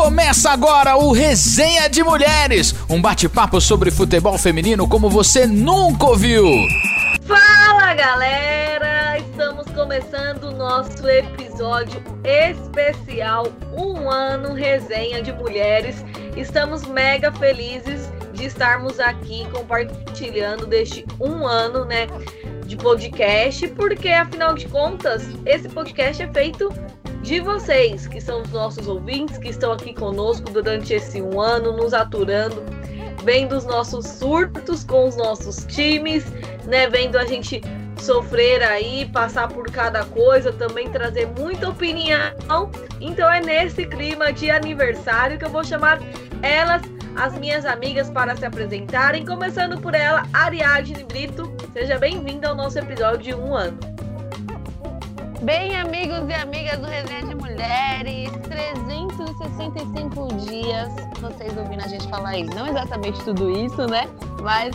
Começa agora o Resenha de Mulheres, um bate-papo sobre futebol feminino como você nunca ouviu. Fala galera, estamos começando o nosso episódio especial Um Ano Resenha de Mulheres. Estamos mega felizes de estarmos aqui compartilhando deste um ano, né, de podcast, porque afinal de contas, esse podcast é feito de vocês, que são os nossos ouvintes, que estão aqui conosco durante esse um ano, nos aturando, vendo os nossos surtos com os nossos times, né? Vendo a gente sofrer aí, passar por cada coisa, também trazer muita opinião. Então é nesse clima de aniversário que eu vou chamar elas, as minhas amigas, para se apresentarem, começando por ela, Ariadne Brito. Seja bem-vinda ao nosso episódio de um ano. Bem, amigos e amigas do Resenha de Mulheres, 365 dias vocês ouvindo a gente falar aí. Não exatamente tudo isso, né? Mas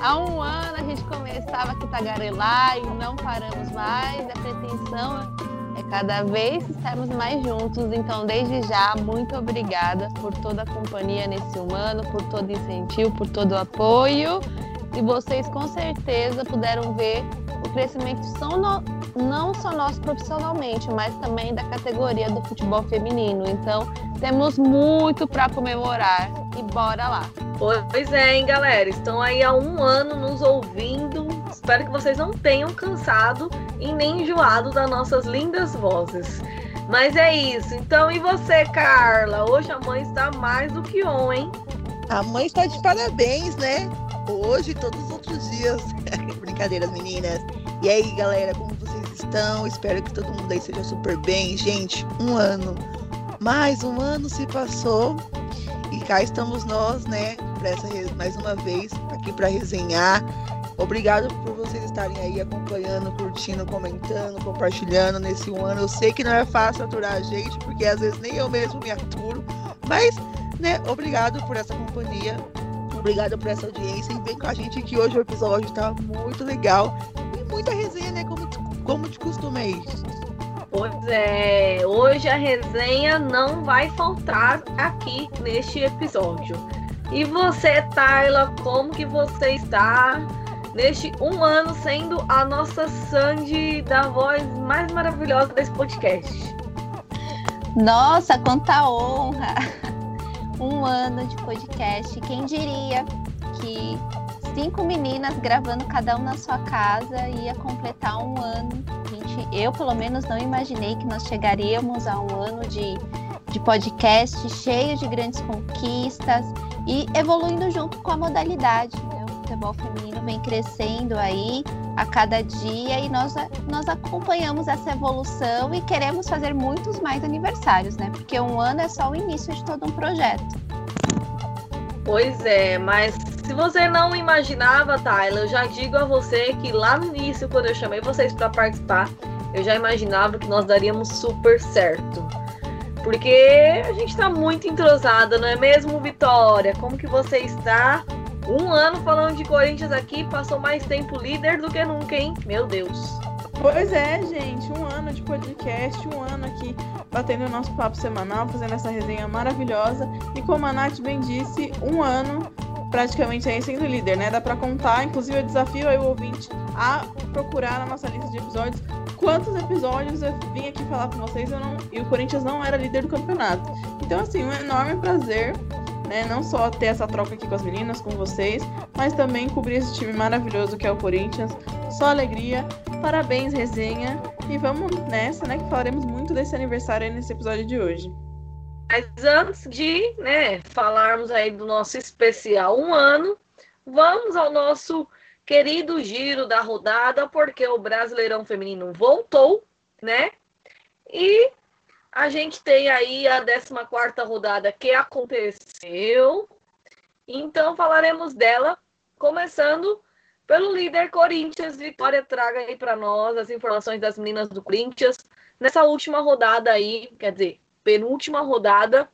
há um ano a gente começava a tagarelar e não paramos mais. A pretensão é cada vez estarmos mais juntos. Então, desde já, muito obrigada por toda a companhia nesse um ano, por todo o incentivo, por todo o apoio. E vocês com certeza puderam ver o crescimento são no, não só nosso profissionalmente, mas também da categoria do futebol feminino. Então, temos muito para comemorar e bora lá. Pois é, hein, galera? Estão aí há um ano nos ouvindo. Espero que vocês não tenham cansado e nem enjoado das nossas lindas vozes. Mas é isso. Então, e você, Carla? Hoje a mãe está mais do que on, hein? A mãe está de parabéns, né? Hoje e todos os outros dias. Brincadeiras, meninas. E aí, galera, como vocês estão? Espero que todo mundo aí seja super bem. Gente, um ano. Mais um ano se passou. E cá estamos nós, né? Pra essa, mais uma vez, aqui para resenhar. Obrigado por vocês estarem aí acompanhando, curtindo, comentando, compartilhando nesse um ano. Eu sei que não é fácil aturar a gente, porque às vezes nem eu mesmo me aturo. Mas, né, obrigado por essa companhia. Obrigado por essa audiência e vem com a gente que hoje o episódio tá muito legal muita resenha, né? Como, como de costume aí. Pois é, hoje a resenha não vai faltar aqui neste episódio. E você, Tayla, como que você está neste um ano sendo a nossa Sandy da voz mais maravilhosa desse podcast? Nossa, quanta honra! Um ano de podcast, quem diria que cinco meninas gravando cada um na sua casa ia completar um ano. Gente, eu pelo menos não imaginei que nós chegaríamos a um ano de, de podcast cheio de grandes conquistas e evoluindo junto com a modalidade. Futebol feminino vem crescendo aí a cada dia e nós, nós acompanhamos essa evolução e queremos fazer muitos mais aniversários, né? Porque um ano é só o início de todo um projeto. Pois é, mas se você não imaginava, Tyler, eu já digo a você que lá no início, quando eu chamei vocês para participar, eu já imaginava que nós daríamos super certo. Porque a gente está muito entrosada, não é mesmo, Vitória? Como que você está? Um ano falando de Corinthians aqui, passou mais tempo líder do que nunca, hein? Meu Deus. Pois é, gente, um ano de podcast, um ano aqui batendo o nosso papo semanal, fazendo essa resenha maravilhosa. E como a Nath bem disse, um ano praticamente aí sendo líder, né? Dá para contar, inclusive eu desafio aí o ouvinte a procurar na nossa lista de episódios quantos episódios eu vim aqui falar com vocês eu não, e o Corinthians não era líder do campeonato. Então, assim, um enorme prazer, né? Não só ter essa troca aqui com as meninas, com vocês, mas também cobrir esse time maravilhoso que é o Corinthians. Só alegria. Parabéns, resenha. E vamos nessa, né? Que falaremos muito desse aniversário aí nesse episódio de hoje. Mas antes de né, falarmos aí do nosso especial um ano, vamos ao nosso querido giro da rodada, porque o Brasileirão Feminino voltou, né? E a gente tem aí a 14 rodada que aconteceu. Então falaremos dela, começando pelo líder Corinthians. Vitória traga aí para nós as informações das meninas do Corinthians nessa última rodada aí, quer dizer, penúltima rodada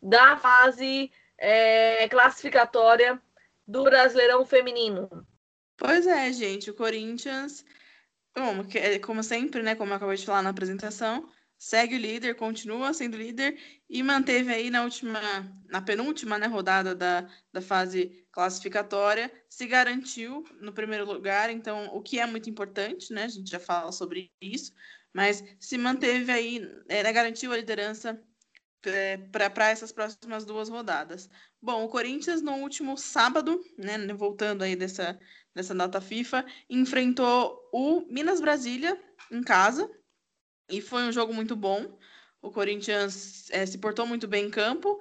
da fase é, classificatória do Brasileirão Feminino. Pois é, gente, o Corinthians, bom, como sempre, né, como eu acabei de falar na apresentação, segue o líder, continua sendo líder e manteve aí na última, na penúltima né, rodada da, da fase classificatória, se garantiu no primeiro lugar, então o que é muito importante, né? A gente já fala sobre isso, mas se manteve aí, é, garantiu a liderança é, para essas próximas duas rodadas. Bom, o Corinthians no último sábado, né, voltando aí dessa, dessa data FIFA, enfrentou o Minas Brasília em casa, e foi um jogo muito bom. O Corinthians é, se portou muito bem em campo.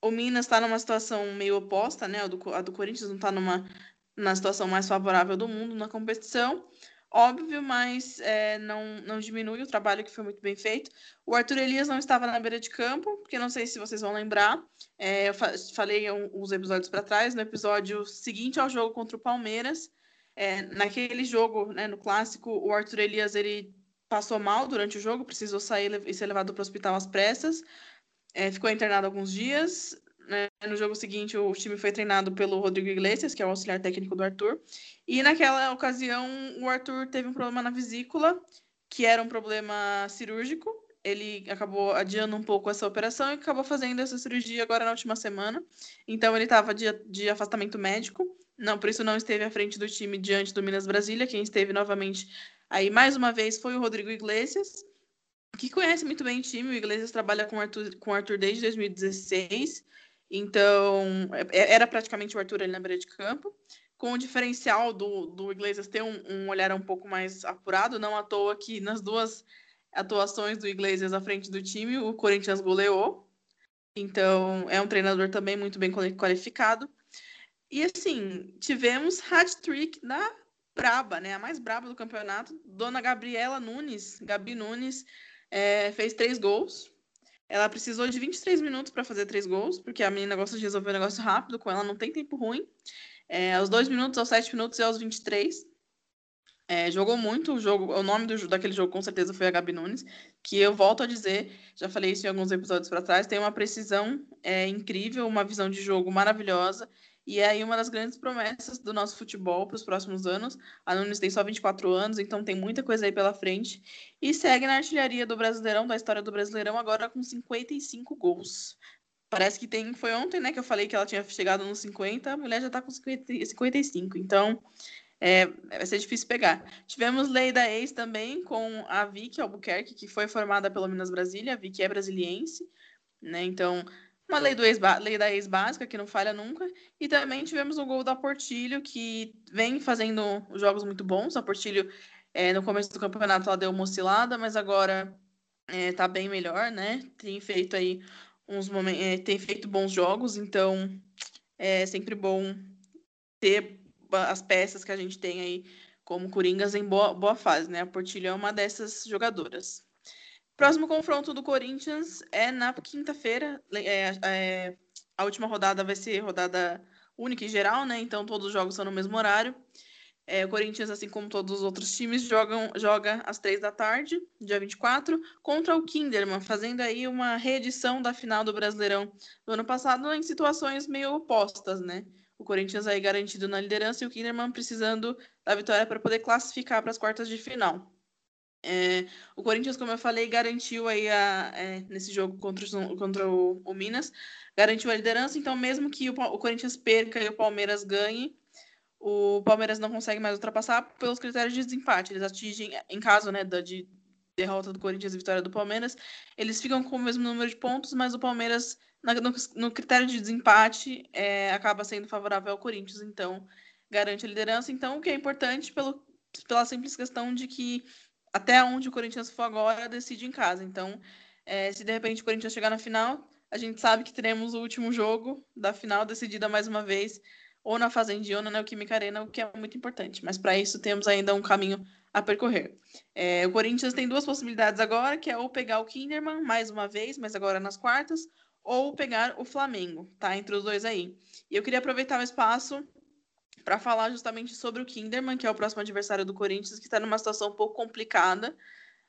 O Minas está numa situação meio oposta, né? A do, a do Corinthians não está numa na situação mais favorável do mundo na competição. Óbvio, mas é, não, não diminui o trabalho que foi muito bem feito. O Arthur Elias não estava na beira de campo, porque não sei se vocês vão lembrar. É, eu fa falei uns episódios para trás, no episódio seguinte ao jogo contra o Palmeiras. É, naquele jogo, né, no clássico, o Arthur Elias ele passou mal durante o jogo, precisou sair e ser levado para o hospital às pressas. É, ficou internado alguns dias. Né? No jogo seguinte, o time foi treinado pelo Rodrigo Iglesias, que é o auxiliar técnico do Arthur. E naquela ocasião, o Arthur teve um problema na vesícula, que era um problema cirúrgico. Ele acabou adiando um pouco essa operação e acabou fazendo essa cirurgia agora na última semana. Então, ele estava de, de afastamento médico. Não, por isso não esteve à frente do time diante do Minas Brasília. Quem esteve novamente Aí, mais uma vez, foi o Rodrigo Iglesias, que conhece muito bem o time. O Iglesias trabalha com o Arthur, com o Arthur desde 2016. Então, é, era praticamente o Arthur ali na beira de campo. Com o diferencial do, do Iglesias ter um, um olhar um pouco mais apurado, não à toa que nas duas atuações do Iglesias à frente do time, o Corinthians goleou. Então, é um treinador também muito bem qualificado. E assim, tivemos hat-trick na braba, né? A mais braba do campeonato. Dona Gabriela Nunes, Gabi Nunes, é, fez três gols. Ela precisou de 23 minutos para fazer três gols, porque a menina gosta de resolver o negócio rápido, com ela não tem tempo ruim. É, aos dois minutos, aos sete minutos e aos 23. É, jogou muito o jogo. O nome do, daquele jogo com certeza foi a Gabi Nunes, que eu volto a dizer, já falei isso em alguns episódios para trás, tem uma precisão é, incrível, uma visão de jogo maravilhosa e aí uma das grandes promessas do nosso futebol para os próximos anos. A Nunes tem só 24 anos, então tem muita coisa aí pela frente. E segue na artilharia do Brasileirão, da história do Brasileirão, agora com 55 gols. Parece que tem. Foi ontem, né, que eu falei que ela tinha chegado nos 50, a mulher já está com 50, 55. Então, é, vai ser difícil pegar. Tivemos Lei da Ex também, com a Vicky Albuquerque, que foi formada pelo Minas Brasília. A Vicky é brasiliense, né? Então, uma lei, do ex lei da ex básica, que não falha nunca. E também tivemos o gol da Portilho, que vem fazendo jogos muito bons. A Portilho, é, no começo do campeonato, ela deu uma oscilada, mas agora é, tá bem melhor, né? Tem feito aí uns momentos, é, tem feito bons jogos, então é sempre bom ter as peças que a gente tem aí como Coringas em boa, boa fase, né? A Portilho é uma dessas jogadoras. Próximo confronto do Corinthians é na quinta-feira. É, é, a última rodada vai ser rodada única e geral, né? Então todos os jogos são no mesmo horário. É, o Corinthians, assim como todos os outros times, jogam, joga às três da tarde, dia 24, contra o Kinderman, fazendo aí uma reedição da final do Brasileirão do ano passado em situações meio opostas, né? O Corinthians aí garantido na liderança e o Kinderman precisando da vitória para poder classificar para as quartas de final. É, o Corinthians, como eu falei, garantiu aí a, é, nesse jogo contra, o, contra o, o, Minas, garantiu a liderança. Então, mesmo que o, o, Corinthians perca e o Palmeiras ganhe, o Palmeiras não consegue mais ultrapassar pelos critérios de desempate. Eles atingem, em caso né, da, de derrota do Corinthians e vitória do Palmeiras, eles ficam com o mesmo número de pontos, mas o Palmeiras, na, no, no, critério de desempate, é, acaba sendo favorável ao Corinthians. Então, garante a liderança. Então, o que é importante pelo, pela simples questão de que até onde o Corinthians for agora, decide em casa. Então, é, se de repente o Corinthians chegar na final, a gente sabe que teremos o último jogo da final decidida mais uma vez, ou na Fazendinha ou na Neoquímica Arena, o que é muito importante. Mas para isso temos ainda um caminho a percorrer. É, o Corinthians tem duas possibilidades agora, que é ou pegar o Kinderman mais uma vez, mas agora nas quartas, ou pegar o Flamengo, tá? Entre os dois aí. E eu queria aproveitar o espaço para falar justamente sobre o Kinderman, que é o próximo adversário do Corinthians, que está numa situação um pouco complicada.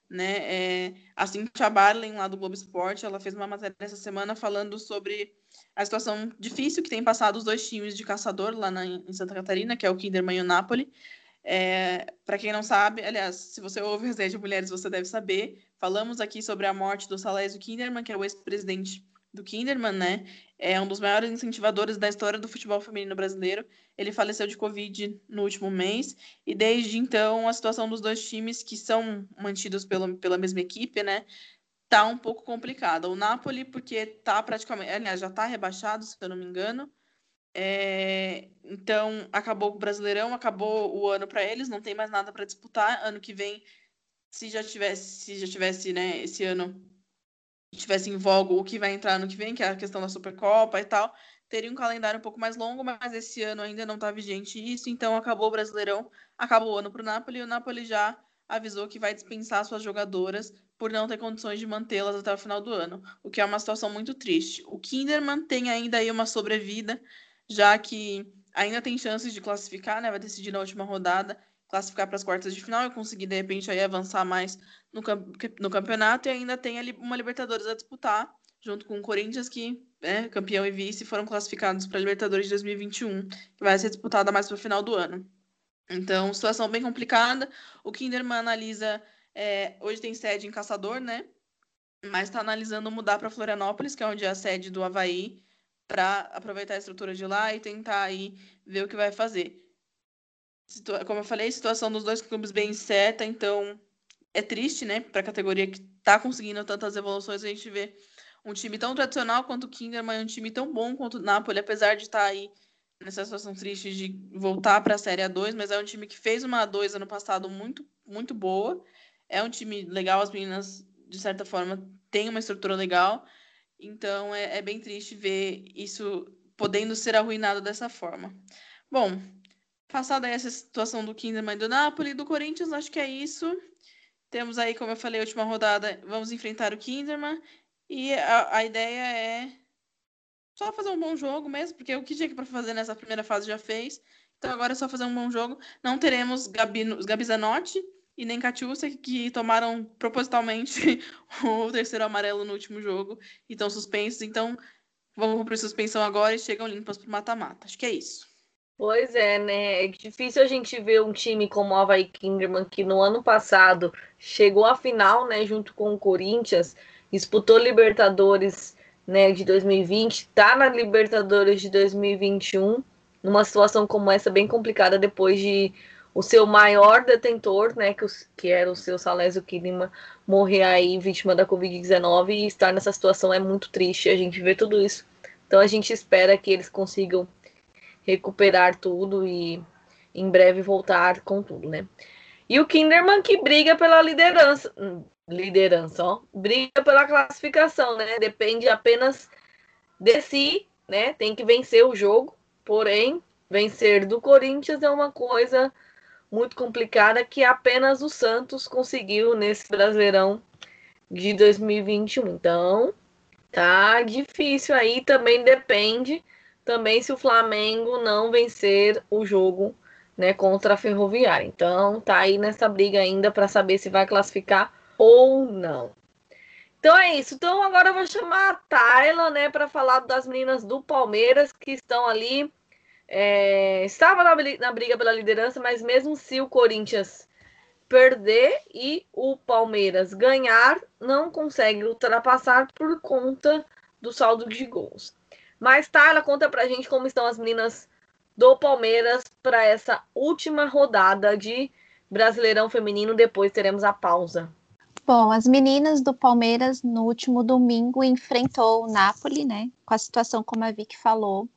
Né? É, a Cintia Barlen, lá do Globo Esporte, ela fez uma matéria essa semana falando sobre a situação difícil que tem passado os dois times de caçador lá na, em Santa Catarina, que é o Kinderman e o Napoli. É, para quem não sabe, aliás, se você ouve Resenha de Mulheres, você deve saber. Falamos aqui sobre a morte do Salésio Kinderman, que é o ex-presidente do Kinderman, né? É um dos maiores incentivadores da história do futebol feminino brasileiro. Ele faleceu de Covid no último mês, e desde então a situação dos dois times, que são mantidos pelo, pela mesma equipe, né? Tá um pouco complicada. O Napoli, porque tá praticamente, aliás, já tá rebaixado, se eu não me engano. É, então, acabou o Brasileirão, acabou o ano para eles, não tem mais nada para disputar. Ano que vem, se já tivesse, se já tivesse, né, esse ano tivesse em voga o que vai entrar ano que vem, que é a questão da Supercopa e tal, teria um calendário um pouco mais longo, mas esse ano ainda não está vigente isso, então acabou o Brasileirão, acabou o ano para o Napoli, e o Napoli já avisou que vai dispensar suas jogadoras por não ter condições de mantê-las até o final do ano, o que é uma situação muito triste. O Kinderman tem ainda aí uma sobrevida, já que ainda tem chances de classificar, né? Vai decidir na última rodada, classificar para as quartas de final e conseguir, de repente, aí avançar mais no, no campeonato e ainda tem uma Libertadores a disputar, junto com o Corinthians, que é campeão e vice, foram classificados para a Libertadores de 2021, que vai ser disputada mais para o final do ano. Então, situação bem complicada. O Kinderman analisa. É, hoje tem sede em Caçador, né? Mas está analisando mudar para Florianópolis, que é onde é a sede do Havaí, para aproveitar a estrutura de lá e tentar aí ver o que vai fazer. Como eu falei, situação dos dois clubes bem certa, então é triste, né? Para a categoria que está conseguindo tantas evoluções, a gente vê um time tão tradicional quanto o Kinderman, um time tão bom quanto o Napoli, apesar de estar tá aí nessa situação triste de voltar para a Série A2, mas é um time que fez uma A2 ano passado muito, muito boa. É um time legal, as meninas, de certa forma, têm uma estrutura legal. Então é, é bem triste ver isso podendo ser arruinado dessa forma. Bom, passada essa situação do Kinderman e do Napoli, do Corinthians, acho que é isso. Temos aí, como eu falei, a última rodada, vamos enfrentar o Kinderman. E a, a ideia é só fazer um bom jogo mesmo, porque o que tinha para fazer nessa primeira fase já fez. Então agora é só fazer um bom jogo. Não teremos Gabi, Gabi Zanotti e nem Catiúcia, que tomaram propositalmente o terceiro amarelo no último jogo e estão suspensos. Então vamos cumprir suspensão agora e chegam limpas para o mata-mata. Acho que é isso. Pois é, né? É difícil a gente ver um time como o Havaí Kinderman, que no ano passado chegou à final, né, junto com o Corinthians, disputou Libertadores né, de 2020, tá na Libertadores de 2021, numa situação como essa bem complicada depois de o seu maior detentor, né, que, os, que era o seu Salésio Kinema, morrer aí vítima da Covid-19 e estar nessa situação é muito triste, a gente vê tudo isso. Então a gente espera que eles consigam recuperar tudo e em breve voltar com tudo, né? E o Kinderman que briga pela liderança, liderança, ó, briga pela classificação, né? Depende apenas de si, né? Tem que vencer o jogo, porém, vencer do Corinthians é uma coisa muito complicada que apenas o Santos conseguiu nesse Brasileirão de 2021. Então, tá difícil aí, também depende também se o Flamengo não vencer o jogo, né, contra a Ferroviária. Então, tá aí nessa briga ainda para saber se vai classificar ou não. Então é isso. Então agora eu vou chamar a Tayla, né, para falar das meninas do Palmeiras que estão ali. É, estava na, na briga pela liderança, mas mesmo se o Corinthians perder e o Palmeiras ganhar, não consegue ultrapassar por conta do saldo de gols. Mas Tayla, conta pra gente como estão as meninas do Palmeiras para essa última rodada de Brasileirão Feminino. Depois teremos a pausa. Bom, as meninas do Palmeiras no último domingo enfrentou o Napoli, né? Com a situação como a Vicky falou.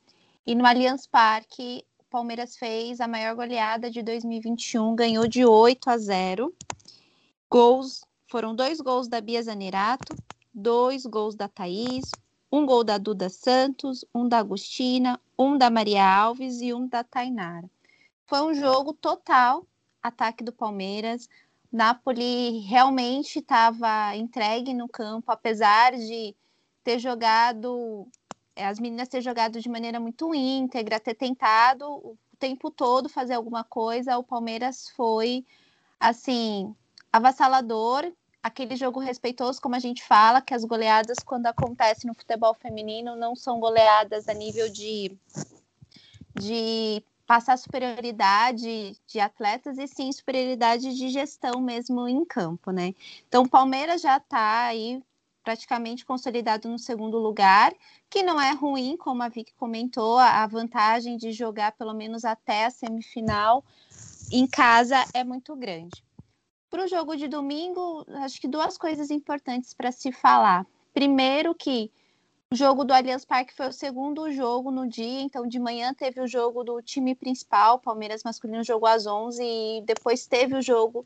E no Allianz Parque, o Palmeiras fez a maior goleada de 2021, ganhou de 8 a 0. Gols foram dois gols da Bia Zanerato, dois gols da Thaís, um gol da Duda Santos, um da Agostina, um da Maria Alves e um da Tainara. Foi um jogo total ataque do Palmeiras. Napoli realmente estava entregue no campo, apesar de ter jogado, eh, as meninas ter jogado de maneira muito íntegra, ter tentado o tempo todo fazer alguma coisa, o Palmeiras foi assim avassalador, aquele jogo respeitoso, como a gente fala, que as goleadas quando acontecem no futebol feminino não são goleadas a nível de de passar superioridade de atletas e sim superioridade de gestão mesmo em campo, né? Então o Palmeiras já está aí praticamente consolidado no segundo lugar, que não é ruim, como a Vicky comentou, a vantagem de jogar pelo menos até a semifinal em casa é muito grande. Para o jogo de domingo, acho que duas coisas importantes para se falar. Primeiro, que o jogo do Allianz Parque foi o segundo jogo no dia, então de manhã teve o jogo do time principal, Palmeiras masculino jogou às 11 e depois teve o jogo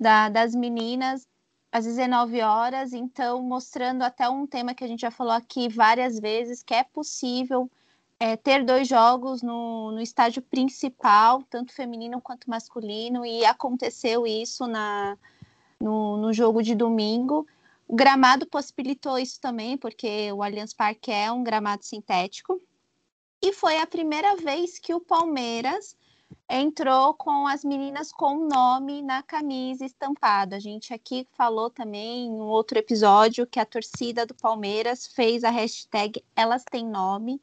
da, das meninas às 19 horas, então mostrando até um tema que a gente já falou aqui várias vezes, que é possível é, ter dois jogos no, no estádio principal, tanto feminino quanto masculino, e aconteceu isso na, no, no jogo de domingo. O gramado possibilitou isso também, porque o Allianz Parque é um gramado sintético. E foi a primeira vez que o Palmeiras entrou com as meninas com o nome na camisa estampado. A gente aqui falou também em um outro episódio que a torcida do Palmeiras fez a hashtag Elas Têm Nome,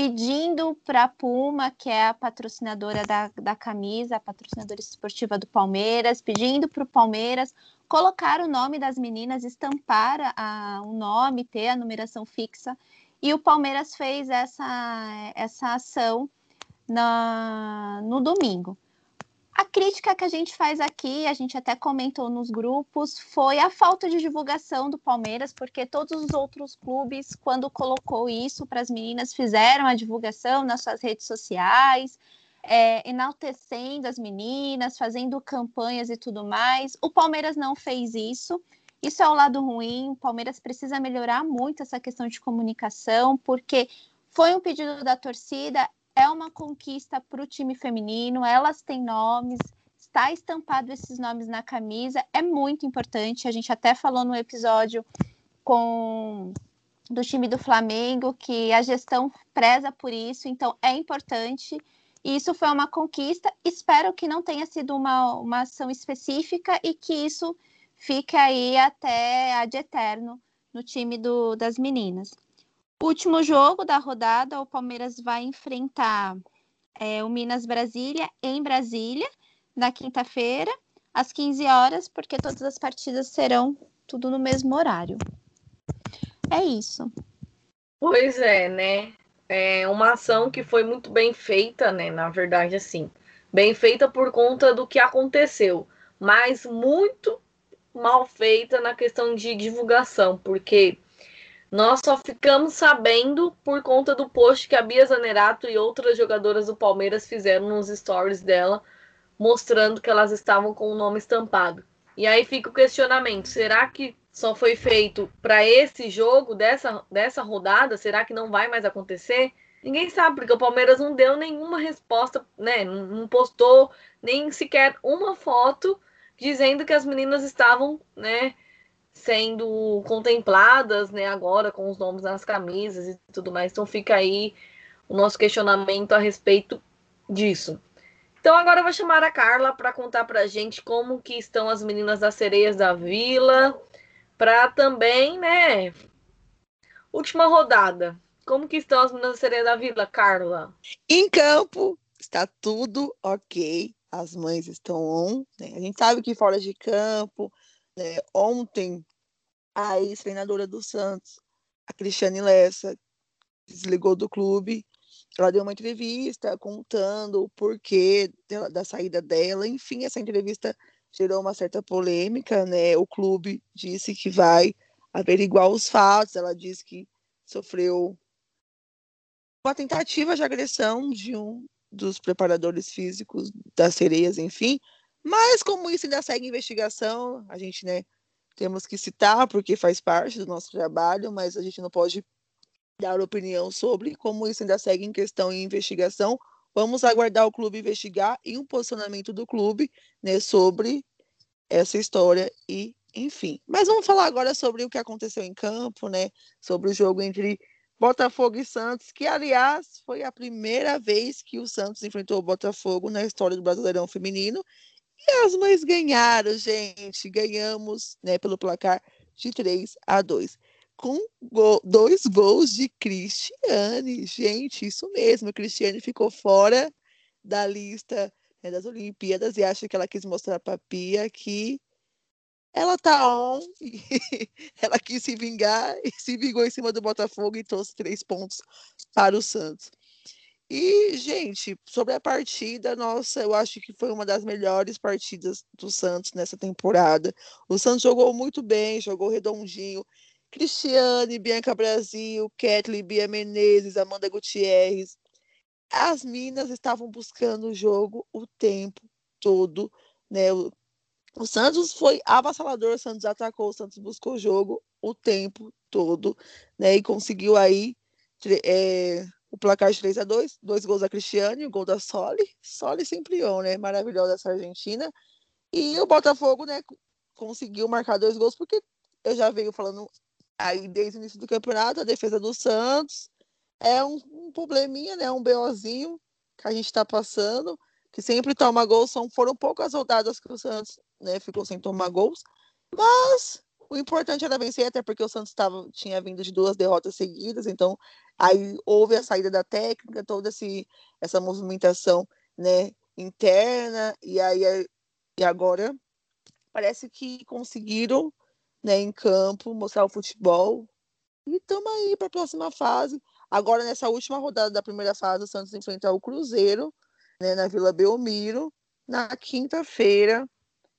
pedindo para a Puma, que é a patrocinadora da, da camisa, a patrocinadora esportiva do Palmeiras, pedindo para o Palmeiras colocar o nome das meninas, estampar a, o nome, ter a numeração fixa. E o Palmeiras fez essa, essa ação na, no domingo. A crítica que a gente faz aqui, a gente até comentou nos grupos, foi a falta de divulgação do Palmeiras, porque todos os outros clubes, quando colocou isso para as meninas, fizeram a divulgação nas suas redes sociais, é, enaltecendo as meninas, fazendo campanhas e tudo mais. O Palmeiras não fez isso. Isso é o lado ruim. O Palmeiras precisa melhorar muito essa questão de comunicação, porque foi um pedido da torcida, é uma conquista para o time feminino, elas têm nomes, está estampado esses nomes na camisa, é muito importante. A gente até falou no episódio com do time do Flamengo que a gestão preza por isso, então é importante. Isso foi uma conquista. Espero que não tenha sido uma, uma ação específica e que isso fique aí até a de eterno no time do, das meninas. Último jogo da rodada, o Palmeiras vai enfrentar é, o Minas Brasília em Brasília, na quinta-feira, às 15 horas, porque todas as partidas serão tudo no mesmo horário. É isso. Pois é, né? É uma ação que foi muito bem feita, né? Na verdade, assim, bem feita por conta do que aconteceu, mas muito mal feita na questão de divulgação, porque nós só ficamos sabendo por conta do post que a Bia Zanerato e outras jogadoras do Palmeiras fizeram nos stories dela, mostrando que elas estavam com o nome estampado. E aí fica o questionamento: será que só foi feito para esse jogo, dessa, dessa rodada? Será que não vai mais acontecer? Ninguém sabe, porque o Palmeiras não deu nenhuma resposta, né? Não postou nem sequer uma foto dizendo que as meninas estavam, né? Sendo contempladas, né, agora com os nomes nas camisas e tudo mais. Então fica aí o nosso questionamento a respeito disso. Então agora eu vou chamar a Carla para contar para a gente como que estão as meninas das Sereias da Vila, para também, né, última rodada. Como que estão as meninas das Sereias da Vila, Carla? Em campo está tudo ok. As mães estão on. Né? A gente sabe que fora de campo né? Ontem, a ex-treinadora do Santos, a Cristiane Lessa, desligou do clube. Ela deu uma entrevista contando o porquê da saída dela. Enfim, essa entrevista gerou uma certa polêmica, né? O clube disse que vai averiguar os fatos. Ela disse que sofreu uma tentativa de agressão de um dos preparadores físicos das sereias, enfim, mas como isso ainda segue investigação, a gente, né, temos que citar porque faz parte do nosso trabalho, mas a gente não pode dar opinião sobre como isso ainda segue em questão em investigação. Vamos aguardar o clube investigar e um posicionamento do clube, né, sobre essa história e enfim. Mas vamos falar agora sobre o que aconteceu em campo, né, sobre o jogo entre Botafogo e Santos, que aliás foi a primeira vez que o Santos enfrentou o Botafogo na história do Brasileirão Feminino e as mães ganharam, gente. Ganhamos né, pelo placar de 3 a 2. Com dois gols de Cristiane. Gente, isso mesmo. Cristiane ficou fora da lista né, das Olimpíadas e acho que ela quis mostrar para Pia que ela tá on ela quis se vingar e se vingou em cima do Botafogo e trouxe três pontos para o Santos. E, gente, sobre a partida, nossa, eu acho que foi uma das melhores partidas do Santos nessa temporada. O Santos jogou muito bem, jogou redondinho. Cristiane, Bianca Brasil, Kathleen, Bia Menezes, Amanda Gutierrez. As minas estavam buscando o jogo o tempo todo, né? O, o Santos foi avassalador, o Santos atacou, o Santos buscou o jogo o tempo todo, né? E conseguiu aí é, o placar de 3 a 2 dois gols da Cristiane, o gol da Soli, Soli sempre on, né? Maravilhosa essa Argentina. E o Botafogo, né, conseguiu marcar dois gols, porque eu já venho falando aí desde o início do campeonato, a defesa do Santos é um, um probleminha, né? Um BOzinho que a gente está passando, que sempre toma gols. São, foram poucas rodadas que o Santos né, ficou sem tomar gols, mas o importante era vencer, até porque o Santos tava, tinha vindo de duas derrotas seguidas, então aí houve a saída da técnica, toda esse, essa movimentação né, interna, e aí e agora parece que conseguiram né, em campo mostrar o futebol. E estamos aí para a próxima fase. Agora, nessa última rodada da primeira fase, o Santos enfrenta o Cruzeiro né, na Vila Belmiro na quinta-feira.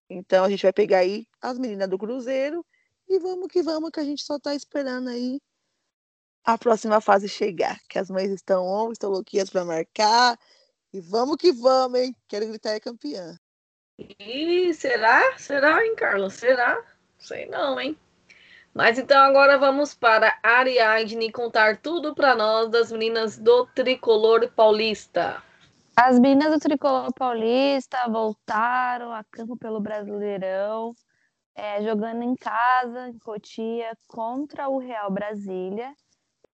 Então a gente vai pegar aí as meninas do Cruzeiro e vamos que vamos, que a gente só tá esperando aí a próxima fase chegar. Que as mães estão on, estão louquinhas para marcar. E vamos que vamos, hein? Quero gritar é campeã. E será? Será, hein, Carlos? Será? Sei não, hein? Mas então agora vamos para a Ariadne contar tudo para nós das meninas do Tricolor Paulista. As meninas do Tricolor Paulista voltaram a campo pelo Brasileirão é, jogando em casa, em Cotia, contra o Real Brasília.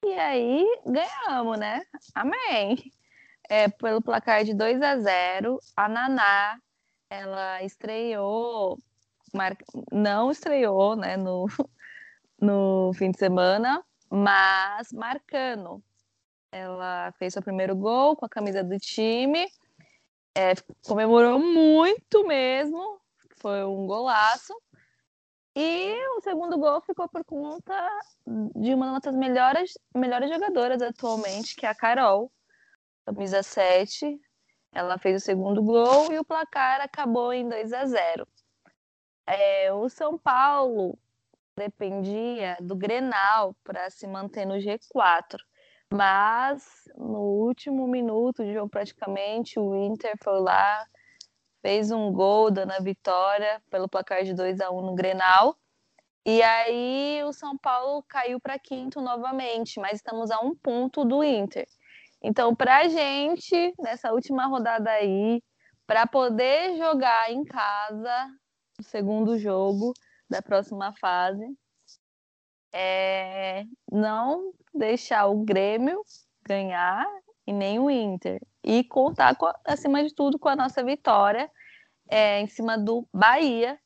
E aí ganhamos, né? Amém! É, pelo placar de 2 a 0 a Naná, ela estreou, mar... não estreou né, no, no fim de semana, mas marcando. Ela fez seu primeiro gol com a camisa do time, é, comemorou muito mesmo, foi um golaço. E o segundo gol ficou por conta de uma das melhores, melhores jogadoras atualmente, que é a Carol, camisa 7. Ela fez o segundo gol e o placar acabou em 2 a 0. É, o São Paulo dependia do Grenal para se manter no G4. Mas no último minuto de jogo, praticamente, o Inter foi lá, fez um gol dando a vitória pelo placar de 2 a 1 no Grenal. E aí o São Paulo caiu para quinto novamente, mas estamos a um ponto do Inter. Então, para a gente, nessa última rodada aí, para poder jogar em casa o segundo jogo da próxima fase, é não deixar o Grêmio ganhar e nem o Inter. E contar, com, acima de tudo, com a nossa vitória é, em cima do Bahia,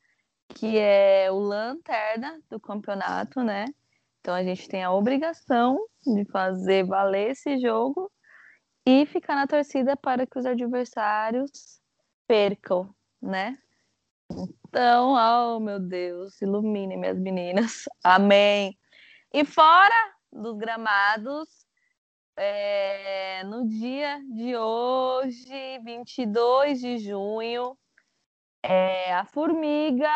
que é o lanterna do campeonato, né? Então a gente tem a obrigação de fazer valer esse jogo e ficar na torcida para que os adversários percam, né? Então, oh meu Deus, ilumine minhas meninas. Amém. E fora dos gramados, é, no dia de hoje, 22 de junho, é, a Formiga,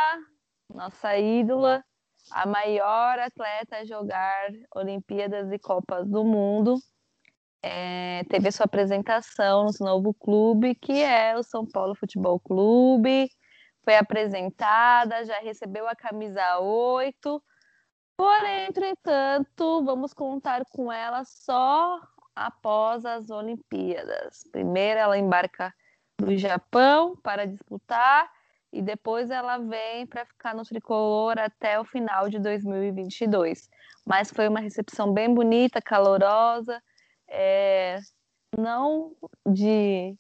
nossa ídola, a maior atleta a jogar Olimpíadas e Copas do Mundo, é, teve sua apresentação no novo clube, que é o São Paulo Futebol Clube. Foi apresentada, já recebeu a camisa 8. Porém, entretanto, vamos contar com ela só após as Olimpíadas. Primeiro, ela embarca no Japão para disputar e depois ela vem para ficar no tricolor até o final de 2022. Mas foi uma recepção bem bonita, calorosa, é, não de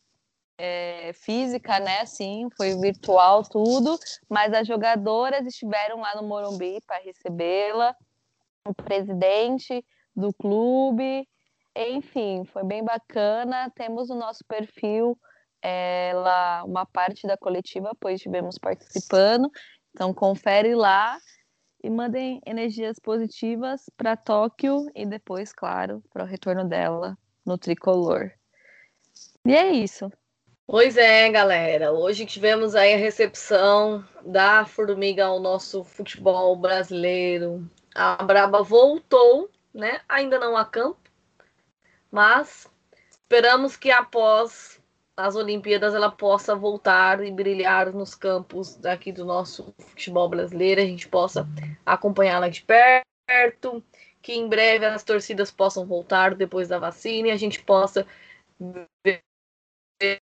é, física, né? Sim, foi virtual tudo, mas as jogadoras estiveram lá no Morumbi para recebê-la, o presidente do clube, enfim, foi bem bacana. Temos o nosso perfil ela, uma parte da coletiva, pois estivemos participando. Então confere lá e mandem energias positivas para Tóquio e depois, claro, para o retorno dela no tricolor. E é isso. Pois é, galera. Hoje tivemos aí a recepção da Formiga ao nosso futebol brasileiro. A Braba voltou, né? Ainda não a campo, mas esperamos que após as Olimpíadas ela possa voltar e brilhar nos campos daqui do nosso futebol brasileiro, a gente possa acompanhá-la de perto, que em breve as torcidas possam voltar depois da vacina e a gente possa ver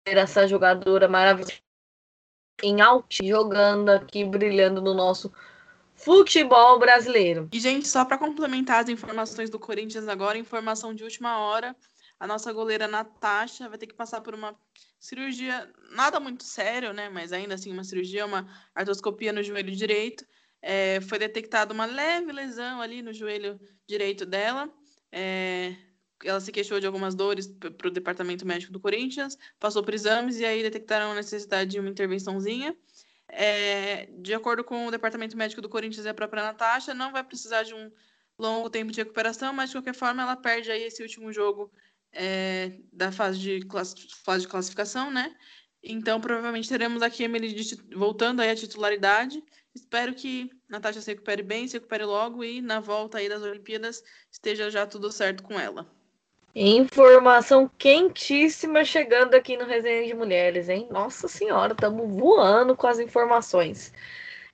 essa jogadora maravilhosa em alto jogando aqui, brilhando no nosso futebol brasileiro. E, gente, só para complementar as informações do Corinthians agora, informação de última hora. A nossa goleira Natasha vai ter que passar por uma cirurgia, nada muito sério, né? Mas ainda assim, uma cirurgia, uma artroscopia no joelho direito. É, foi detectada uma leve lesão ali no joelho direito dela. É, ela se queixou de algumas dores para o departamento médico do Corinthians, passou por exames e aí detectaram a necessidade de uma intervençãozinha. É, de acordo com o departamento médico do Corinthians e a própria Natasha, não vai precisar de um longo tempo de recuperação, mas de qualquer forma ela perde aí esse último jogo é, da fase de, fase de classificação, né? Então, provavelmente teremos aqui a Emily voltando aí à titularidade. Espero que Natasha se recupere bem, se recupere logo e na volta aí das Olimpíadas esteja já tudo certo com ela. Informação quentíssima chegando aqui no Resenha de Mulheres, hein? Nossa Senhora, estamos voando com as informações.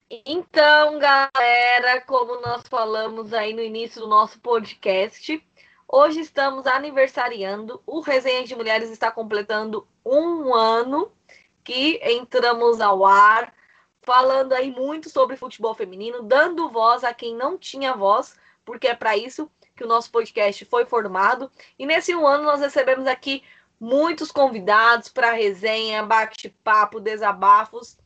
Então, galera, como nós falamos aí no início do nosso podcast, hoje estamos aniversariando. O Resenha de Mulheres está completando um ano que entramos ao ar, falando aí muito sobre futebol feminino, dando voz a quem não tinha voz, porque é para isso que o nosso podcast foi formado. E nesse um ano nós recebemos aqui muitos convidados para resenha, bate-papo, desabafos,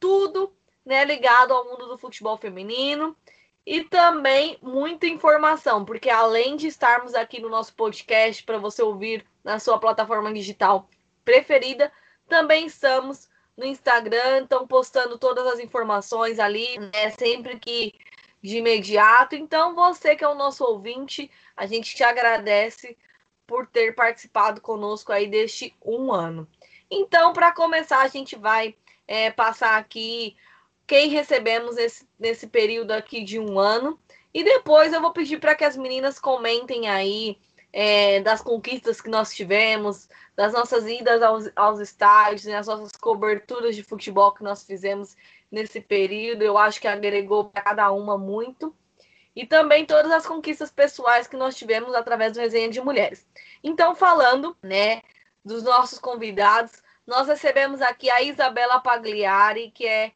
tudo né, ligado ao mundo do futebol feminino. E também muita informação, porque além de estarmos aqui no nosso podcast para você ouvir na sua plataforma digital preferida, também estamos no Instagram, estão postando todas as informações ali, né? Sempre que de imediato. Então, você que é o nosso ouvinte, a gente te agradece por ter participado conosco aí deste um ano. Então, para começar, a gente vai é, passar aqui quem recebemos nesse, nesse período aqui de um ano. E depois eu vou pedir para que as meninas comentem aí é, das conquistas que nós tivemos, das nossas idas aos, aos estádios, das nossas coberturas de futebol que nós fizemos nesse período. Eu acho que agregou para cada uma muito. E também todas as conquistas pessoais que nós tivemos através do Resenha de Mulheres. Então, falando, né, dos nossos convidados, nós recebemos aqui a Isabela Pagliari, que é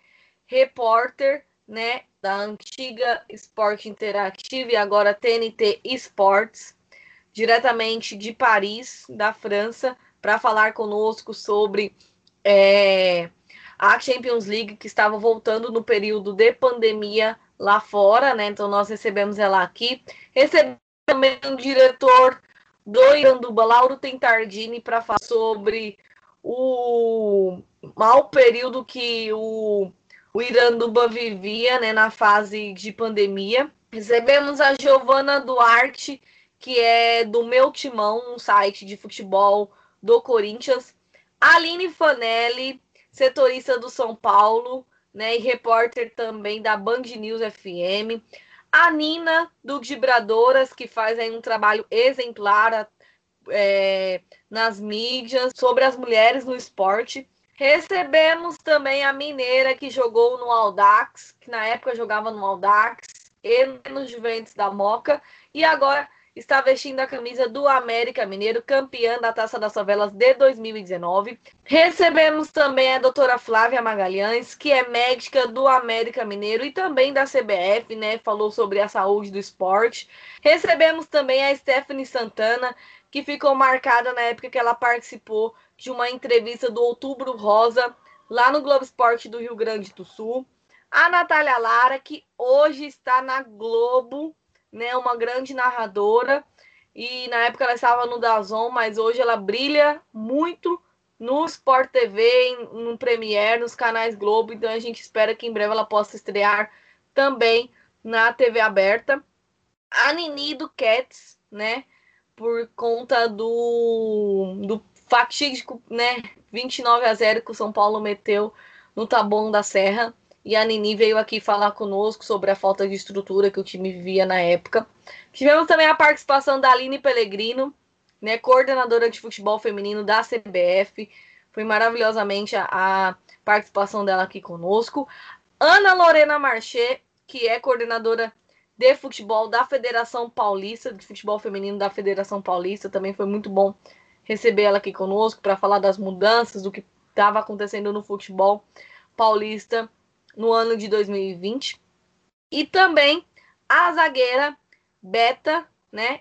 repórter, né, da antiga Esporte Interativo e agora TNT Esportes, diretamente de Paris, da França, para falar conosco sobre é, a Champions League, que estava voltando no período de pandemia lá fora, né? Então nós recebemos ela aqui. Recebemos também o diretor do Iranduba, Lauro Tentardini, para falar sobre o mau período que o, o Iranduba vivia né, na fase de pandemia. Recebemos a Giovana Duarte, que é do Meu Timão, um site de futebol do Corinthians. Aline Fanelli, setorista do São Paulo, né, e repórter também da Band News FM. A Nina, do Gibradoras, que faz aí um trabalho exemplar é, nas mídias sobre as mulheres no esporte. Recebemos também a Mineira, que jogou no Aldax, que na época jogava no Aldax e no Juventus da Moca, e agora está vestindo a camisa do América Mineiro, campeã da Taça das Favelas de 2019. Recebemos também a doutora Flávia Magalhães, que é médica do América Mineiro e também da CBF, né? Falou sobre a saúde do esporte. Recebemos também a Stephanie Santana, que ficou marcada na época que ela participou de uma entrevista do Outubro Rosa, lá no Globo Esporte do Rio Grande do Sul. A Natália Lara, que hoje está na Globo né, uma grande narradora. E na época ela estava no Dazon, mas hoje ela brilha muito no Sport TV, no Premiere, nos canais Globo. Então a gente espera que em breve ela possa estrear também na TV aberta. A Nini do Cats, né? Por conta do, do fatídico, né? 29 a 0 que o São Paulo meteu no Taboão da Serra. E a Nini veio aqui falar conosco sobre a falta de estrutura que o time vivia na época. Tivemos também a participação da Aline Pellegrino, né, coordenadora de futebol feminino da CBF. Foi maravilhosamente a, a participação dela aqui conosco. Ana Lorena Marché, que é coordenadora de futebol da Federação Paulista, de futebol feminino da Federação Paulista. Também foi muito bom receber ela aqui conosco para falar das mudanças, do que estava acontecendo no futebol paulista no ano de 2020. E também a zagueira Beta, né,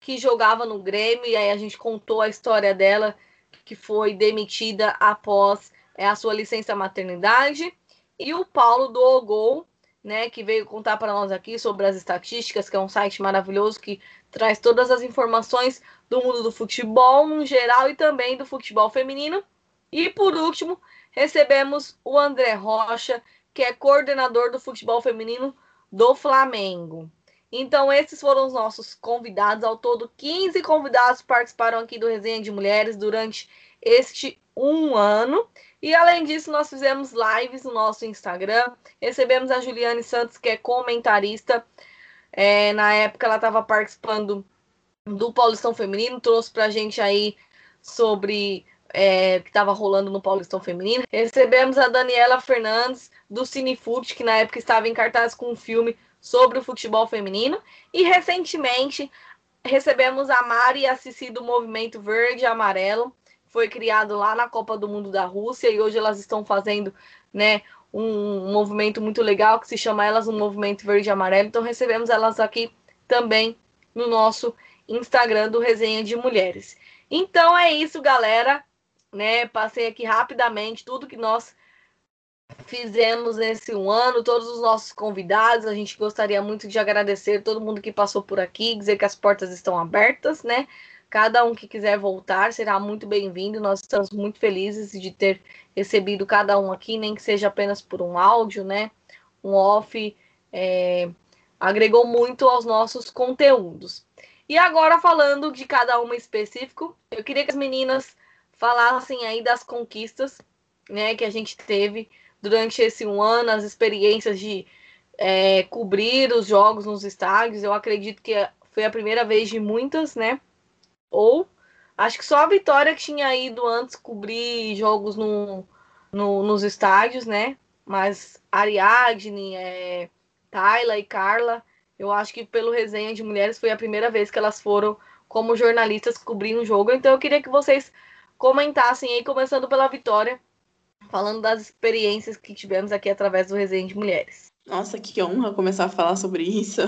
que jogava no Grêmio, e aí a gente contou a história dela, que foi demitida após é, a sua licença maternidade. E o Paulo do Ogol, né, que veio contar para nós aqui sobre as estatísticas, que é um site maravilhoso que traz todas as informações do mundo do futebol no geral e também do futebol feminino. E por último, recebemos o André Rocha, que é coordenador do futebol feminino do Flamengo. Então, esses foram os nossos convidados. Ao todo, 15 convidados participaram aqui do Resenha de Mulheres durante este um ano. E além disso, nós fizemos lives no nosso Instagram. Recebemos a Juliane Santos, que é comentarista. É, na época, ela estava participando do Paulistão Feminino, trouxe para a gente aí sobre é, que estava rolando no Paulistão Feminino. Recebemos a Daniela Fernandes, do Cinefoot, que na época estava em cartaz com um filme sobre o futebol feminino. E recentemente recebemos a Mari e a Cici do Movimento Verde e Amarelo. Foi criado lá na Copa do Mundo da Rússia e hoje elas estão fazendo né, um movimento muito legal que se chama Elas um Movimento Verde e Amarelo. Então recebemos elas aqui também no nosso Instagram do Resenha de Mulheres. Então é isso, galera. Né, passei aqui rapidamente tudo que nós fizemos nesse um ano, todos os nossos convidados. A gente gostaria muito de agradecer todo mundo que passou por aqui, dizer que as portas estão abertas, né? Cada um que quiser voltar será muito bem-vindo. Nós estamos muito felizes de ter recebido cada um aqui, nem que seja apenas por um áudio, né? Um off é, agregou muito aos nossos conteúdos. E agora, falando de cada uma específico, eu queria que as meninas falassem aí das conquistas né, que a gente teve durante esse um ano, as experiências de é, cobrir os jogos nos estádios. Eu acredito que foi a primeira vez de muitas, né? Ou acho que só a Vitória que tinha ido antes cobrir jogos no, no nos estádios, né? Mas Ariadne, é, Tayla e Carla, eu acho que pelo resenha de mulheres foi a primeira vez que elas foram como jornalistas cobrir um jogo. Então eu queria que vocês comentassem aí, começando pela Vitória, falando das experiências que tivemos aqui através do Resenha de Mulheres. Nossa, que honra começar a falar sobre isso.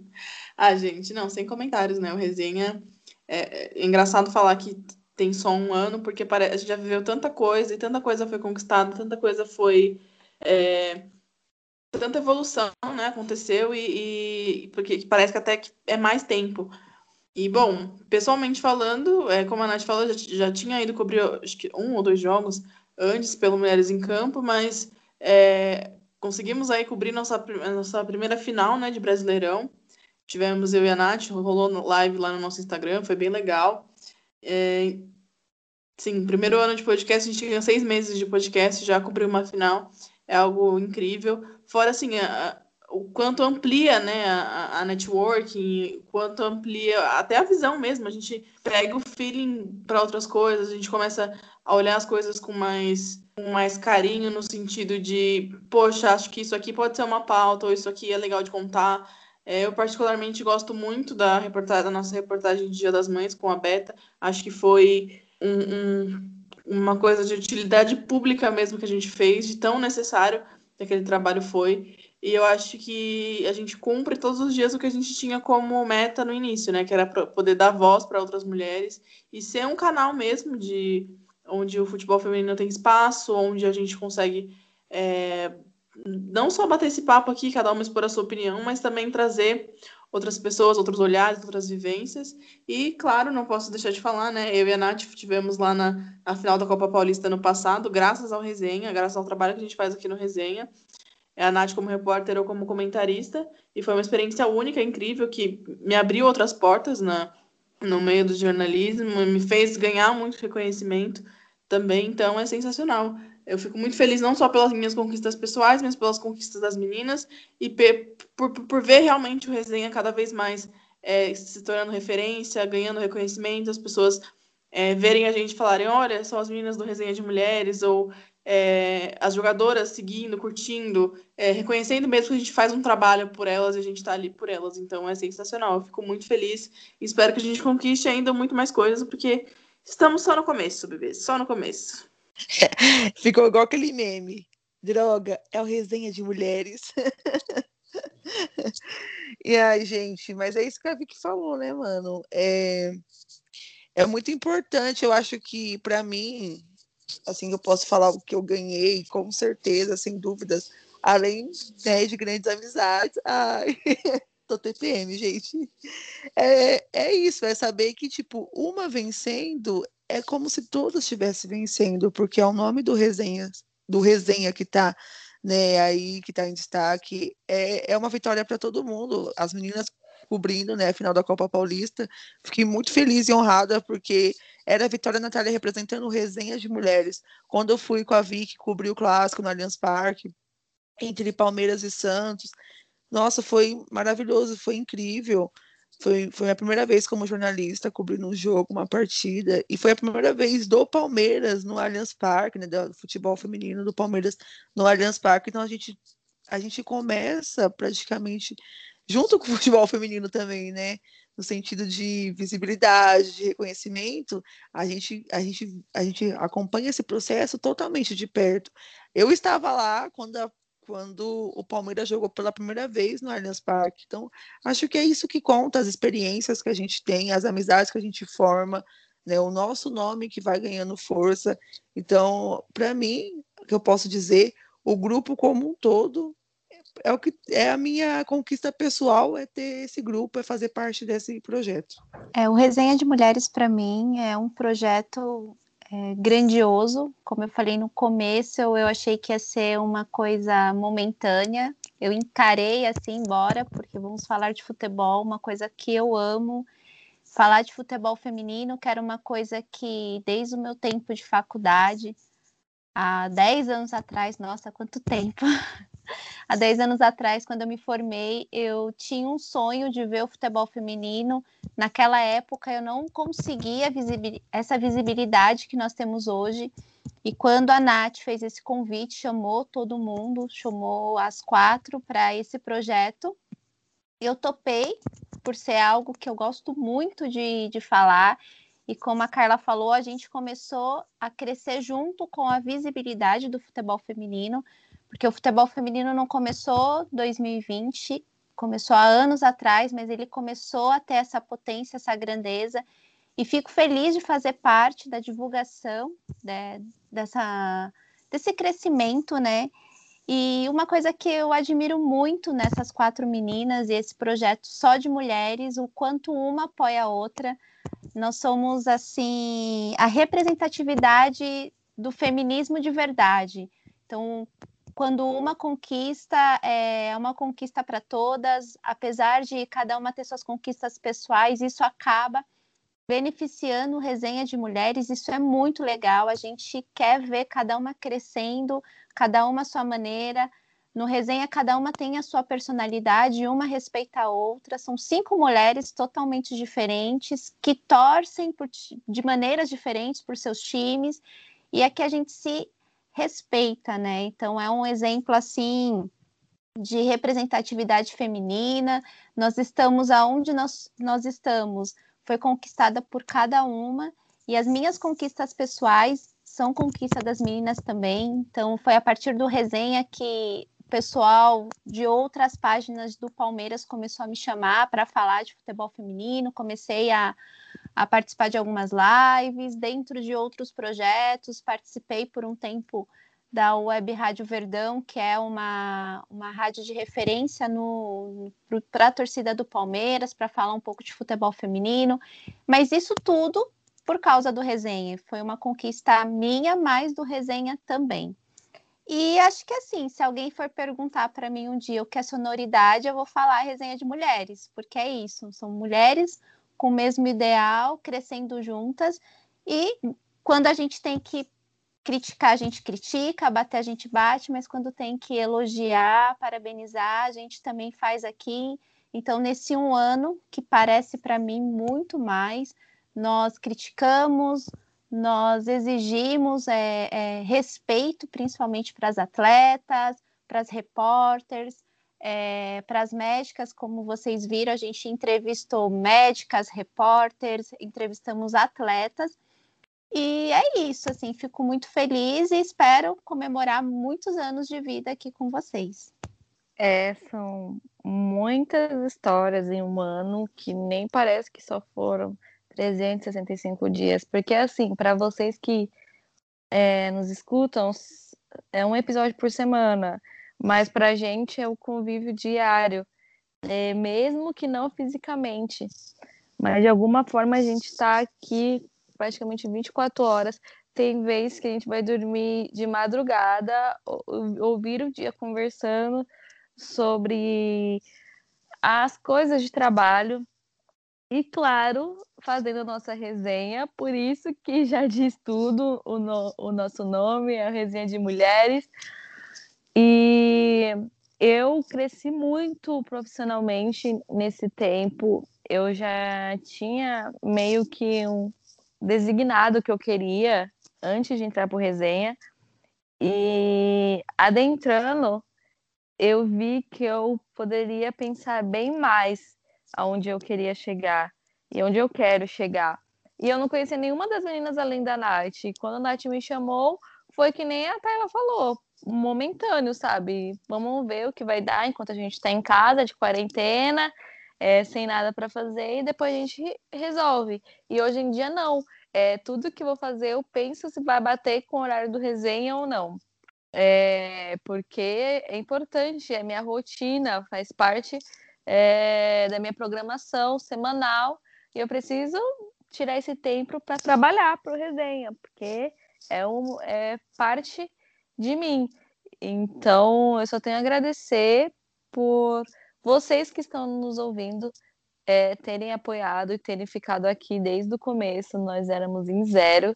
ah, gente, não, sem comentários, né? O Resenha. É, é engraçado falar que tem só um ano, porque a gente já viveu tanta coisa e tanta coisa foi conquistada, tanta coisa foi. É, tanta evolução, né? Aconteceu e, e, porque parece que até que é mais tempo. E, bom, pessoalmente falando, é, como a Nath falou, já, já tinha ido cobrir acho que um ou dois jogos antes pelo Mulheres em Campo, mas é, conseguimos aí cobrir nossa, nossa primeira final né, de Brasileirão. Tivemos eu e a Nath, rolou live lá no nosso Instagram, foi bem legal. É, sim, primeiro ano de podcast, a gente tinha seis meses de podcast, já cobriu uma final, é algo incrível. Fora, assim, a, o quanto amplia né, a, a networking, o quanto amplia até a visão mesmo. A gente pega o feeling para outras coisas, a gente começa a olhar as coisas com mais, com mais carinho, no sentido de, poxa, acho que isso aqui pode ser uma pauta, ou isso aqui é legal de contar. É, eu particularmente gosto muito da, reportagem, da nossa reportagem de Dia das Mães com a Beta. Acho que foi um, um, uma coisa de utilidade pública mesmo que a gente fez, de tão necessário que aquele trabalho foi. E eu acho que a gente cumpre todos os dias o que a gente tinha como meta no início, né? Que era poder dar voz para outras mulheres e ser um canal mesmo de onde o futebol feminino tem espaço, onde a gente consegue é, não só bater esse papo aqui, cada uma expor a sua opinião, mas também trazer outras pessoas, outros olhares, outras vivências. E, claro, não posso deixar de falar, né? Eu e a Nath tivemos lá na, na final da Copa Paulista no passado, graças ao Resenha, graças ao trabalho que a gente faz aqui no Resenha. É a Nath como repórter ou como comentarista. E foi uma experiência única, incrível, que me abriu outras portas na, no meio do jornalismo, me fez ganhar muito reconhecimento também. Então, é sensacional. Eu fico muito feliz não só pelas minhas conquistas pessoais, mas pelas conquistas das meninas e por, por ver realmente o resenha cada vez mais é, se tornando referência, ganhando reconhecimento, as pessoas é, verem a gente falarem, olha, são as meninas do resenha de mulheres, ou é, as jogadoras seguindo, curtindo, é, reconhecendo mesmo que a gente faz um trabalho por elas e a gente está ali por elas. Então é sensacional. Eu fico muito feliz e espero que a gente conquiste ainda muito mais coisas, porque estamos só no começo, bebês, só no começo. Ficou igual aquele meme. Droga, é o resenha de mulheres. e ai, gente, mas é isso que a Vicky falou, né, mano? É, é muito importante. Eu acho que, para mim, assim, eu posso falar o que eu ganhei, com certeza, sem dúvidas, além né, de grandes amizades. Ai, tô TPM, gente. É, é isso, é saber que, tipo, uma vencendo é como se todos estivessem vencendo, porque é o nome do resenha, do resenha que está né, aí, que está em destaque. É, é uma vitória para todo mundo. As meninas cobrindo né, a final da Copa Paulista. Fiquei muito feliz e honrada, porque era a Vitória Natália representando resenha de mulheres. Quando eu fui com a Vicky cobrir o clássico no Allianz Parque, entre Palmeiras e Santos, nossa, foi maravilhoso, foi incrível. Foi, foi a primeira vez como jornalista cobrindo um jogo, uma partida, e foi a primeira vez do Palmeiras no Allianz Parque, né, do futebol feminino do Palmeiras no Allianz Parque. Então a gente, a gente começa praticamente junto com o futebol feminino também, né? No sentido de visibilidade, de reconhecimento, a gente, a gente, a gente acompanha esse processo totalmente de perto. Eu estava lá quando a quando o Palmeiras jogou pela primeira vez no Allianz Parque. Então, acho que é isso que conta, as experiências que a gente tem, as amizades que a gente forma, né, o nosso nome que vai ganhando força. Então, para mim, o que eu posso dizer, o grupo como um todo é o que é a minha conquista pessoal é ter esse grupo, é fazer parte desse projeto. É o Resenha de Mulheres para mim é um projeto é, grandioso. Como eu falei no começo, eu, achei que ia ser uma coisa momentânea. Eu encarei assim, embora, porque vamos falar de futebol, uma coisa que eu amo. Falar de futebol feminino, que era uma coisa que, desde o meu tempo de faculdade, há 10 anos atrás, nossa, quanto tempo! há 10 anos atrás, quando eu me formei, eu tinha um sonho de ver o futebol feminino. Naquela época, eu não conseguia visibil essa visibilidade que nós temos hoje. E quando a Nath fez esse convite, chamou todo mundo, chamou as quatro para esse projeto, eu topei, por ser algo que eu gosto muito de, de falar. E como a Carla falou, a gente começou a crescer junto com a visibilidade do futebol feminino porque o futebol feminino não começou 2020, começou há anos atrás, mas ele começou a ter essa potência, essa grandeza. E fico feliz de fazer parte da divulgação né, dessa, desse crescimento, né? E uma coisa que eu admiro muito nessas quatro meninas e esse projeto só de mulheres, o quanto uma apoia a outra. Nós somos, assim, a representatividade do feminismo de verdade. Então, quando uma conquista é uma conquista para todas, apesar de cada uma ter suas conquistas pessoais, isso acaba beneficiando resenha de mulheres, isso é muito legal. A gente quer ver cada uma crescendo, cada uma à sua maneira. No resenha, cada uma tem a sua personalidade, uma respeita a outra. São cinco mulheres totalmente diferentes que torcem por, de maneiras diferentes por seus times. E é que a gente se respeita, né? Então é um exemplo assim de representatividade feminina. Nós estamos aonde nós, nós estamos, foi conquistada por cada uma, e as minhas conquistas pessoais são conquista das meninas também. Então foi a partir do resenha que o pessoal de outras páginas do Palmeiras começou a me chamar para falar de futebol feminino, comecei a a participar de algumas lives, dentro de outros projetos, participei por um tempo da Web Rádio Verdão, que é uma, uma rádio de referência para a torcida do Palmeiras, para falar um pouco de futebol feminino. Mas isso tudo por causa do resenha. Foi uma conquista minha, mas do resenha também. E acho que assim, se alguém for perguntar para mim um dia o que é sonoridade, eu vou falar resenha de mulheres, porque é isso, são mulheres com o mesmo ideal, crescendo juntas, e quando a gente tem que criticar, a gente critica, bater, a gente bate, mas quando tem que elogiar, parabenizar, a gente também faz aqui. Então, nesse um ano, que parece para mim muito mais, nós criticamos, nós exigimos é, é, respeito, principalmente para as atletas, para as repórteres, é, para as médicas, como vocês viram, a gente entrevistou médicas, repórteres, entrevistamos atletas. E é isso, assim, fico muito feliz e espero comemorar muitos anos de vida aqui com vocês. É, são muitas histórias em um ano que nem parece que só foram 365 dias, porque assim, para vocês que é, nos escutam, é um episódio por semana, mas para a gente é o convívio diário, é, mesmo que não fisicamente, mas de alguma forma a gente está aqui praticamente 24 horas. Tem vezes que a gente vai dormir de madrugada, ouvir o dia conversando sobre as coisas de trabalho, e claro, fazendo a nossa resenha, por isso que já diz tudo o, no, o nosso nome, é a resenha de mulheres. E eu cresci muito profissionalmente nesse tempo. Eu já tinha meio que um designado que eu queria antes de entrar por resenha. E adentrando, eu vi que eu poderia pensar bem mais aonde eu queria chegar e onde eu quero chegar. E eu não conhecia nenhuma das meninas além da Nath. Quando a Nath me chamou, foi que nem a Tayla falou, momentâneo, sabe? Vamos ver o que vai dar enquanto a gente está em casa, de quarentena, é, sem nada para fazer, e depois a gente resolve. E hoje em dia, não. É, tudo que vou fazer, eu penso se vai bater com o horário do resenha ou não. É, porque é importante, é minha rotina, faz parte é, da minha programação semanal e eu preciso tirar esse tempo para trabalhar para o resenha, porque é, um, é parte de mim. Então, eu só tenho a agradecer por vocês que estão nos ouvindo é, terem apoiado e terem ficado aqui desde o começo. Nós éramos em zero.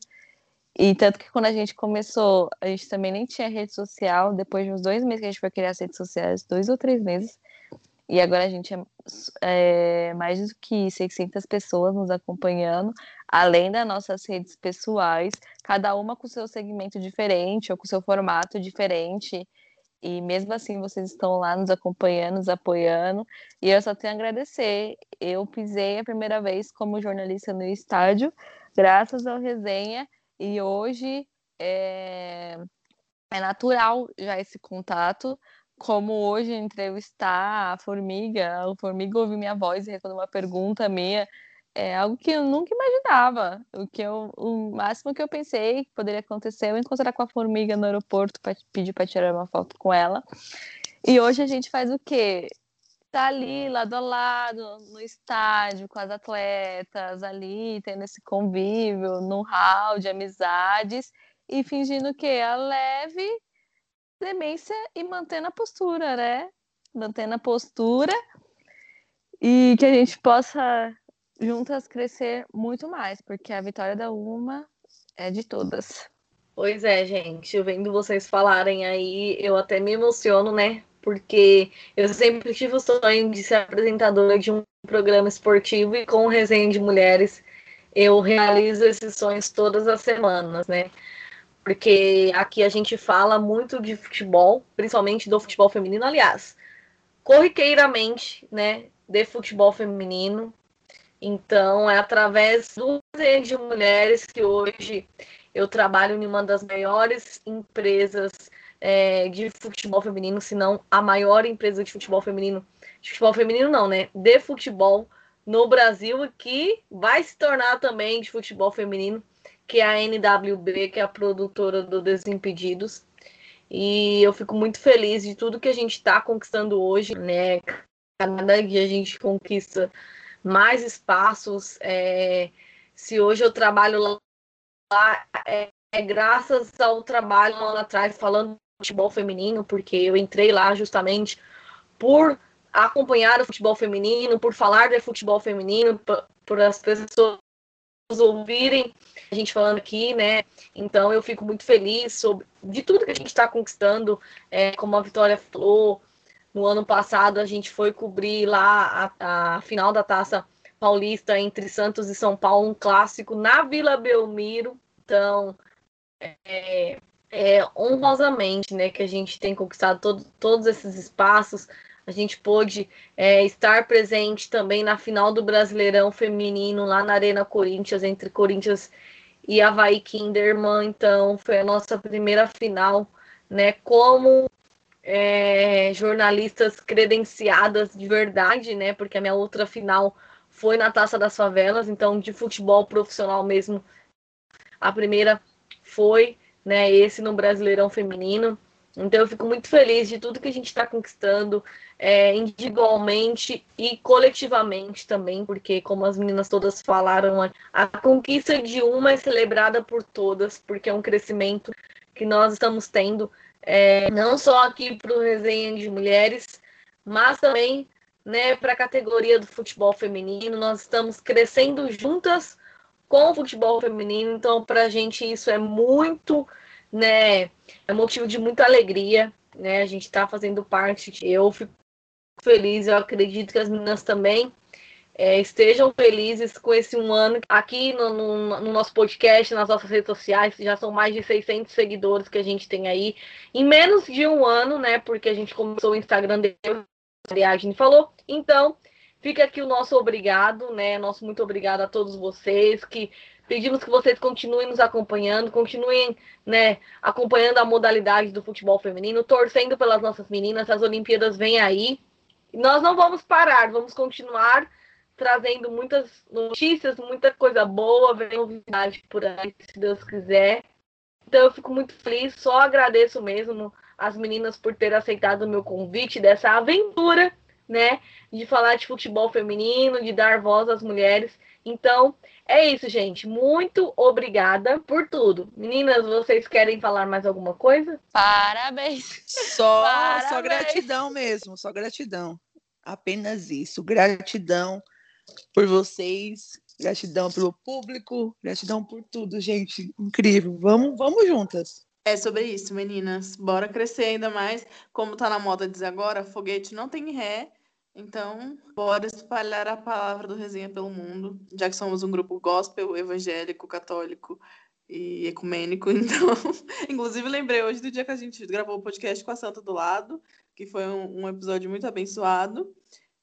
E tanto que quando a gente começou, a gente também nem tinha rede social. Depois de uns dois meses que a gente foi criar as redes sociais, dois ou três meses, e agora a gente é, é, mais do que 600 pessoas nos acompanhando, além das nossas redes pessoais, cada uma com seu segmento diferente ou com seu formato diferente. E mesmo assim vocês estão lá nos acompanhando, nos apoiando. E eu só tenho a agradecer. Eu pisei a primeira vez como jornalista no estádio, graças ao resenha. E hoje é, é natural já esse contato como hoje entrevistar a formiga, o formiga ouvir minha voz e responder uma pergunta minha, é algo que eu nunca imaginava. O que eu, o máximo que eu pensei que poderia acontecer, é eu encontrar com a formiga no aeroporto para pedir para tirar uma foto com ela. E hoje a gente faz o quê? Tá ali lado a lado no estádio com as atletas ali tendo esse convívio, no hall de amizades e fingindo que a leve demência e mantendo a postura, né? Mantendo a postura e que a gente possa juntas crescer muito mais, porque a vitória da uma é de todas. Pois é, gente, vendo vocês falarem aí, eu até me emociono, né? Porque eu sempre tive o sonho de ser apresentadora de um programa esportivo e com resenha de mulheres eu realizo esses sonhos todas as semanas, né? Porque aqui a gente fala muito de futebol, principalmente do futebol feminino, aliás, corriqueiramente, né, de futebol feminino. Então, é através do de mulheres que hoje eu trabalho em uma das maiores empresas é, de futebol feminino, se não a maior empresa de futebol feminino, de futebol feminino não, né, de futebol no Brasil, que vai se tornar também de futebol feminino que é a NWB, que é a produtora do Desimpedidos. E eu fico muito feliz de tudo que a gente está conquistando hoje, né? Cada dia a gente conquista mais espaços. É... Se hoje eu trabalho lá, é, é graças ao trabalho lá atrás falando de futebol feminino, porque eu entrei lá justamente por acompanhar o futebol feminino, por falar de futebol feminino, por as pessoas ouvirem a gente falando aqui, né? Então eu fico muito feliz sobre de tudo que a gente está conquistando, é, como a Vitória falou. No ano passado a gente foi cobrir lá a, a final da Taça Paulista entre Santos e São Paulo, um clássico na Vila Belmiro. Então, é, é, honrosamente, né, que a gente tem conquistado todo, todos esses espaços, a gente pôde é, estar presente também na final do Brasileirão Feminino, lá na Arena Corinthians, entre Corinthians e Havaí Kinderman. Então, foi a nossa primeira final, né? Como é, jornalistas credenciadas de verdade, né? Porque a minha outra final foi na Taça das Favelas, então de futebol profissional mesmo. A primeira foi, né? Esse no Brasileirão Feminino. Então eu fico muito feliz de tudo que a gente está conquistando, é, individualmente e coletivamente também, porque como as meninas todas falaram, a conquista de uma é celebrada por todas, porque é um crescimento que nós estamos tendo, é, não só aqui para o Resenha de Mulheres, mas também né, para a categoria do futebol feminino. Nós estamos crescendo juntas com o futebol feminino, então para a gente isso é muito né? É motivo de muita alegria, né? A gente está fazendo parte. Eu fico feliz, eu acredito que as meninas também é, estejam felizes com esse um ano aqui no, no, no, nosso podcast, nas nossas redes sociais. Já são mais de 600 seguidores que a gente tem aí em menos de um ano, né? Porque a gente começou o Instagram dele, a Ariadne falou. Então, fica aqui o nosso obrigado, né? Nosso muito obrigado a todos vocês que Pedimos que vocês continuem nos acompanhando, continuem né, acompanhando a modalidade do futebol feminino, torcendo pelas nossas meninas. As Olimpíadas vêm aí. Nós não vamos parar, vamos continuar trazendo muitas notícias, muita coisa boa, vem novidade por aí, se Deus quiser. Então eu fico muito feliz, só agradeço mesmo as meninas por ter aceitado o meu convite dessa aventura, né, de falar de futebol feminino, de dar voz às mulheres. Então, é isso, gente. Muito obrigada por tudo. Meninas, vocês querem falar mais alguma coisa? Parabéns. Só, Parabéns. só gratidão mesmo, só gratidão. Apenas isso. Gratidão por vocês, gratidão pelo público, gratidão por tudo, gente. Incrível. Vamos, vamos juntas. É sobre isso, meninas. Bora crescer ainda mais. Como tá na moda dizer agora, foguete não tem ré. Então, bora espalhar a palavra do Resenha pelo mundo, já que somos um grupo gospel, evangélico, católico e ecumênico. Então, inclusive, lembrei hoje do dia que a gente gravou o podcast com a Santa do Lado, que foi um, um episódio muito abençoado.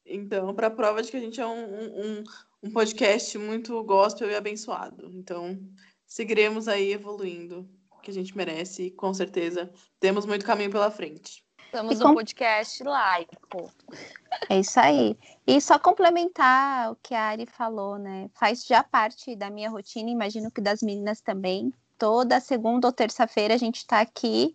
Então, para prova de que a gente é um, um, um podcast muito gospel e abençoado. Então, seguiremos aí evoluindo, que a gente merece, e com certeza temos muito caminho pela frente. Somos um podcast laico. É isso aí. E só complementar o que a Ari falou, né? Faz já parte da minha rotina, imagino que das meninas também. Toda segunda ou terça-feira a gente está aqui.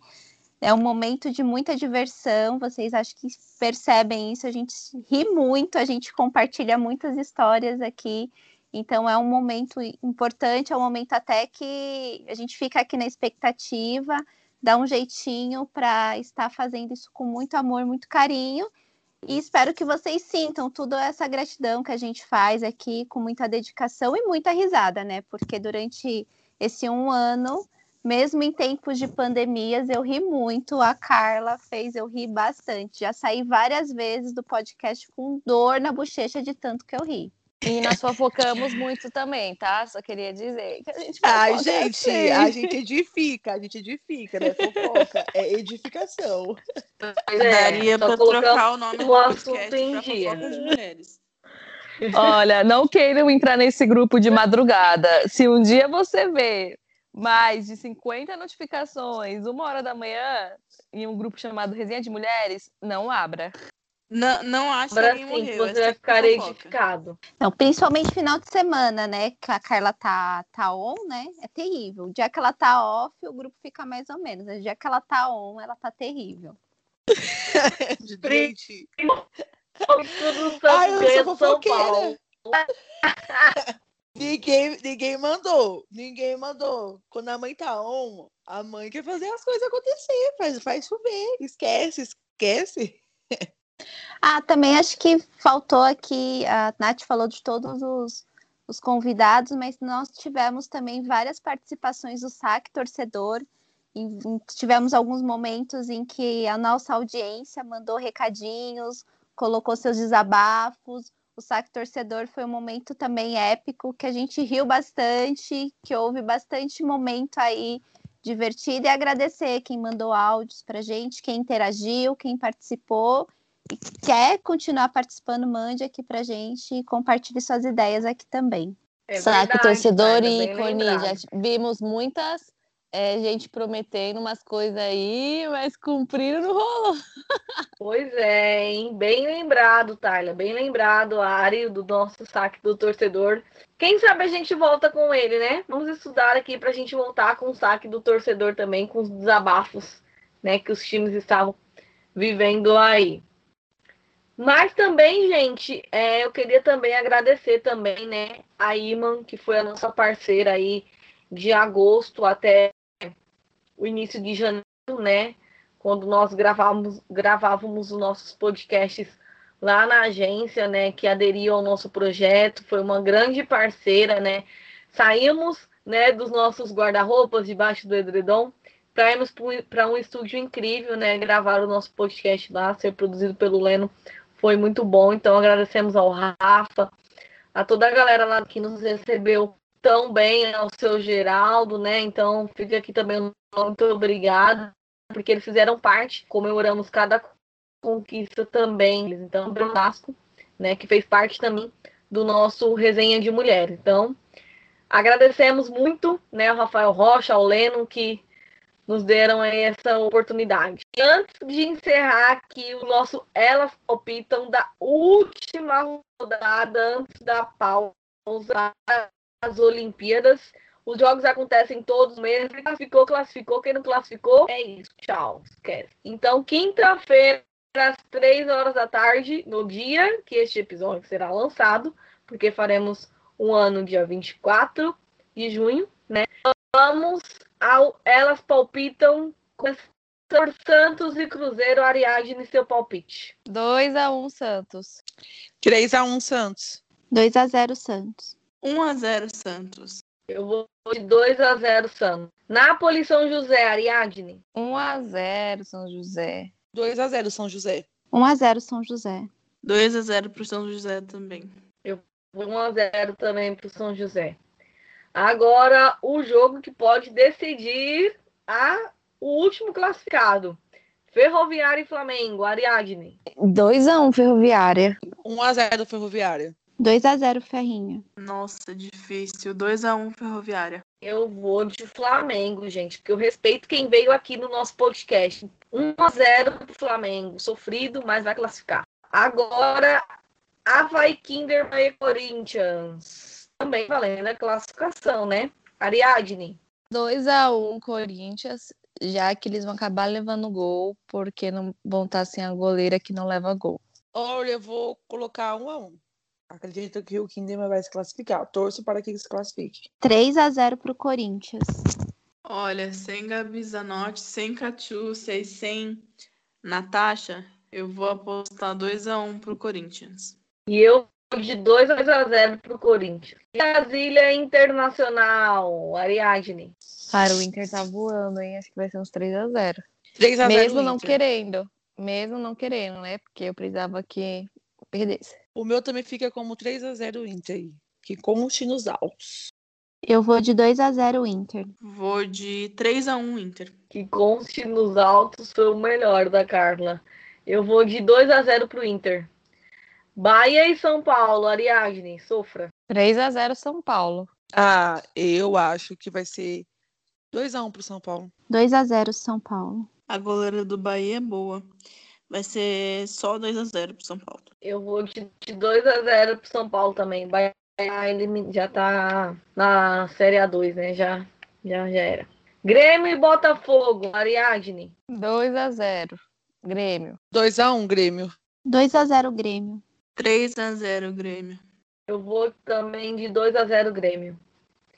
É um momento de muita diversão. Vocês acho que percebem isso. A gente ri muito, a gente compartilha muitas histórias aqui. Então é um momento importante, é um momento até que a gente fica aqui na expectativa dar um jeitinho para estar fazendo isso com muito amor, muito carinho. E espero que vocês sintam toda essa gratidão que a gente faz aqui com muita dedicação e muita risada, né? Porque durante esse um ano, mesmo em tempos de pandemias, eu ri muito. A Carla fez eu rir bastante. Já saí várias vezes do podcast com dor na bochecha de tanto que eu ri. E nós fofocamos muito também, tá? Só queria dizer que a gente Ai, gente, assim. a gente edifica, a gente edifica, né? Fofoca, é edificação. É, Daria pra trocar o nome do podcast pra dia. Olha, não queiram entrar nesse grupo de madrugada. Se um dia você vê mais de 50 notificações, uma hora da manhã, em um grupo chamado Resenha de Mulheres, não abra. Não, não acho que Agora sim, morreu. você vai é ficar edificado. Não, principalmente final de semana, né? Que a Carla tá, tá on, né? É terrível. O dia que ela tá off, o grupo fica mais ou menos. O dia que ela tá on, ela tá terrível. Gente, Tudo Ai, eu sou São fofoqueira. Paulo. ninguém, ninguém mandou. Ninguém mandou. Quando a mãe tá on, a mãe quer fazer as coisas acontecer. Faz, faz chover. Esquece, esquece. Ah, também acho que faltou aqui, a Nath falou de todos os, os convidados, mas nós tivemos também várias participações do saque torcedor. E, em- tivemos alguns momentos em que a nossa audiência mandou recadinhos, colocou seus desabafos. O saque torcedor foi um momento também épico, que a gente riu bastante, que houve bastante momento aí divertido e agradecer quem mandou áudios pra gente, quem interagiu, quem participou e quer continuar participando, mande aqui pra gente e compartilhe suas ideias aqui também. É verdade, torcedor e lembrado. já vimos muitas é, gente prometendo umas coisas aí, mas cumpriram no rolo. Pois é, hein? Bem lembrado, Tyler. Bem lembrado, Ari, do nosso saque do torcedor. Quem sabe a gente volta com ele, né? Vamos estudar aqui pra gente voltar com o saque do torcedor também, com os desabafos, né? Que os times estavam vivendo aí. Mas também, gente, é, eu queria também agradecer também, né? A Iman, que foi a nossa parceira aí de agosto até o início de janeiro, né? quando nós gravávamos, gravávamos os nossos podcasts lá na agência, né, que aderiu ao nosso projeto, foi uma grande parceira, né? Saímos, né, dos nossos guarda-roupas debaixo do edredom para irmos para um estúdio incrível, né, gravar o nosso podcast lá, ser produzido pelo Leno, foi muito bom. Então agradecemos ao Rafa, a toda a galera lá que nos recebeu tão bem, ao seu Geraldo, né? Então fica aqui também muito obrigado porque eles fizeram parte, comemoramos cada conquista também. Então, o Brunasco, né, que fez parte também do nosso resenha de mulher. Então, agradecemos muito, né, ao Rafael Rocha, ao Leno, que nos deram essa oportunidade. Antes de encerrar aqui o nosso Elas Palpitam da última rodada antes da pausa das Olimpíadas, os jogos acontecem todos os meses. Quem classificou, classificou. Quem não classificou, é isso. Tchau. Esquece. Então, quinta-feira, às três horas da tarde, no dia que este episódio será lançado, porque faremos um ano dia 24 de junho, né? Vamos ao Elas Palpitam com Santos e Cruzeiro, Ariadne, seu palpite. 2x1 Santos. 3x1 Santos. 2 a 0 Santos. 1x0 Santos. Eu vou de 2 a 0 Santos. Nápoles São José, Ariadne. 1x0 São José. 2x0 São José. 1 a 0 São José. 2x0 pro São José também. 1 a 0 também para o São José. Agora, o jogo que pode decidir a, o último classificado. Ferroviária e Flamengo, Ariadne. 2x1 Ferroviária. 1x0 Ferroviária. 2 a 0 Ferrinha. Nossa, difícil. 2x1 Ferroviária. Eu vou de Flamengo, gente, porque eu respeito quem veio aqui no nosso podcast. 1 a 0 para o Flamengo. Sofrido, mas vai classificar. Agora, Havaí Kinderman e Corinthians. Também valendo a classificação, né? Ariadne. 2x1 Corinthians, já que eles vão acabar levando gol, porque não vão estar sem a goleira que não leva gol. Olha, eu vou colocar 1x1. Acredito que o Kinderman vai se classificar. Torço para que se classifique. 3 a 0 pro Corinthians. Olha, sem Gabi Zanotti, sem Catiúcia e sem Natasha, eu vou apostar 2x1 pro Corinthians. E eu de 2 a 0 para o Corinthians. Brasília Internacional, Ariadne. Cara, o Inter tá voando, hein? Acho que vai ser uns 3x0. 3x0 Mesmo não Inter. querendo. Mesmo não querendo, né? Porque eu precisava que perdesse. O meu também fica como 3x0 Inter. aí, Que conste nos altos. Eu vou de 2 a 0 Inter. Vou de 3x1 Inter. Que conste nos altos foi o melhor da Carla. Eu vou de 2 a 0 para o Inter. Bahia e São Paulo, Ariadne, sofra. 3x0 São Paulo. Ah, eu acho que vai ser 2x1 pro São Paulo. 2 a 0 São Paulo. A goleira do Bahia é boa. Vai ser só 2x0 pro São Paulo. Eu vou de, de 2x0 pro São Paulo também. Bahia ele já tá na Série A2, né? Já, já, já era. Grêmio e Botafogo, Ariadne. 2 a 0 Grêmio. 2x1, Grêmio. 2x0 Grêmio. 3x0 Grêmio. Eu vou também de 2 a 0 Grêmio.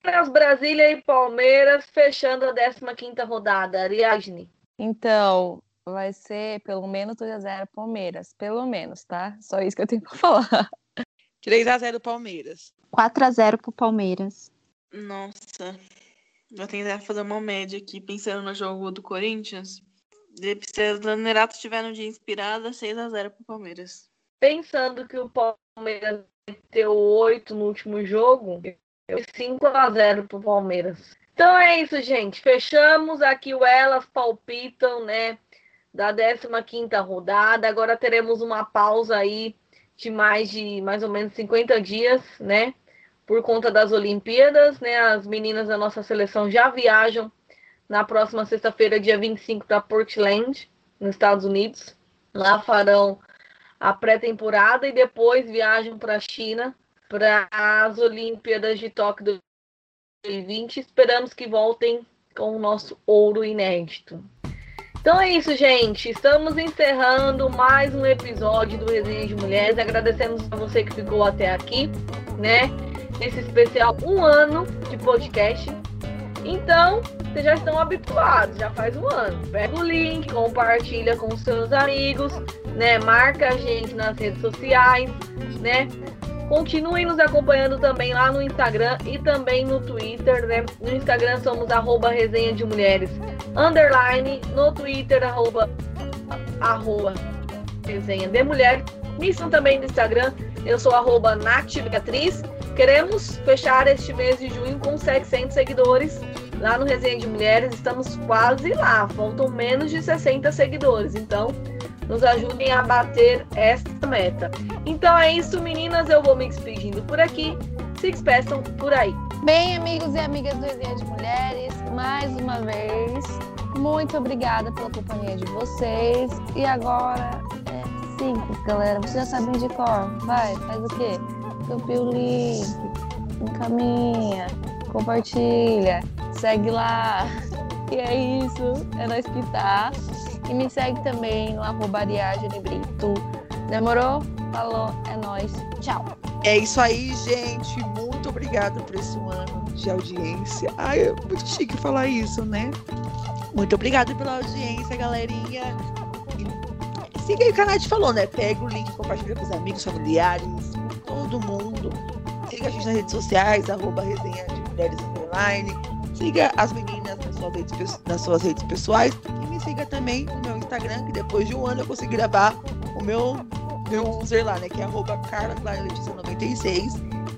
As Brasília e Palmeiras fechando a 15ª rodada, Ariadne. Então, vai ser pelo menos 2 a 0 Palmeiras. Pelo menos, tá? Só isso que eu tenho pra falar. 3x0 Palmeiras. 4x0 pro Palmeiras. Nossa. Vou tentar fazer uma média aqui, pensando no jogo do Corinthians. Se a Zanerato estiver no dia inspirada, 6x0 pro Palmeiras. Pensando que o Palmeiras meteu 8 no último jogo, eu 5 a 0 pro Palmeiras. Então é isso, gente. Fechamos aqui o Elas Palpitam, né? Da 15ª rodada. Agora teremos uma pausa aí de mais de mais ou menos 50 dias, né? Por conta das Olimpíadas, né? As meninas da nossa seleção já viajam na próxima sexta-feira, dia 25, para Portland, nos Estados Unidos. Lá farão a pré-temporada e depois viajam para a China para as Olimpíadas de Tóquio 2020. Esperamos que voltem com o nosso ouro inédito. Então é isso, gente. Estamos encerrando mais um episódio do Resenha de Mulheres. Agradecemos a você que ficou até aqui, né? Nesse especial um ano de podcast. Então, vocês já estão habituados, já faz um ano. Pega o link, compartilha com seus amigos, né? Marca a gente nas redes sociais, né? Continuem nos acompanhando também lá no Instagram e também no Twitter, né? No Instagram somos arroba resenha de mulheres underline, no Twitter arroba, arroba resenha de mulher. Me sigam também no Instagram, eu sou arroba Beatriz. Queremos fechar este mês de junho com 700 seguidores lá no Resenha de Mulheres. Estamos quase lá, faltam menos de 60 seguidores. Então, nos ajudem a bater esta meta. Então é isso, meninas. Eu vou me despedindo por aqui. Se despeçam por aí. Bem, amigos e amigas do Resenha de Mulheres, mais uma vez, muito obrigada pela companhia de vocês. E agora é simples, galera. Vocês já sabem de cor. Vai, faz o quê? Copia o link, encaminha, compartilha, segue lá. E é isso. É nós que tá. E me segue também no arroba Brito. Demorou? Falou, é nóis. Tchau. É isso aí, gente. Muito obrigada por esse ano de audiência. Ai, é muito chique falar isso, né? Muito obrigada pela audiência, galerinha. E siga aí o a Nath falou, né? Pega o link, compartilha com os amigos, familiares, com todo mundo. Siga a gente nas redes sociais, arroba resenha de mulheres online. Siga as meninas nas suas redes, nas suas redes pessoais. E me siga também no meu Instagram, que depois de um ano eu consegui gravar o meu, meu user lá, né? Que é arroba carla96.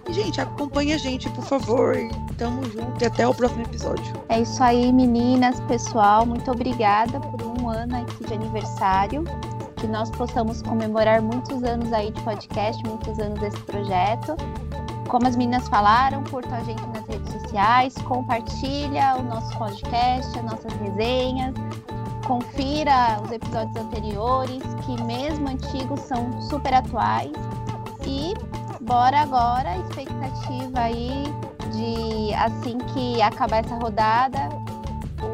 E, gente, acompanha a gente, por favor. Tamo junto e até o próximo episódio. É isso aí, meninas, pessoal. Muito obrigada por um ano aqui de aniversário. Que nós possamos comemorar muitos anos aí de podcast, muitos anos desse projeto. Como as meninas falaram, curtam a gente nas redes sociais, compartilha o nosso podcast, as nossas resenhas, confira os episódios anteriores, que mesmo antigos são super atuais. E bora agora, expectativa aí de assim que acabar essa rodada,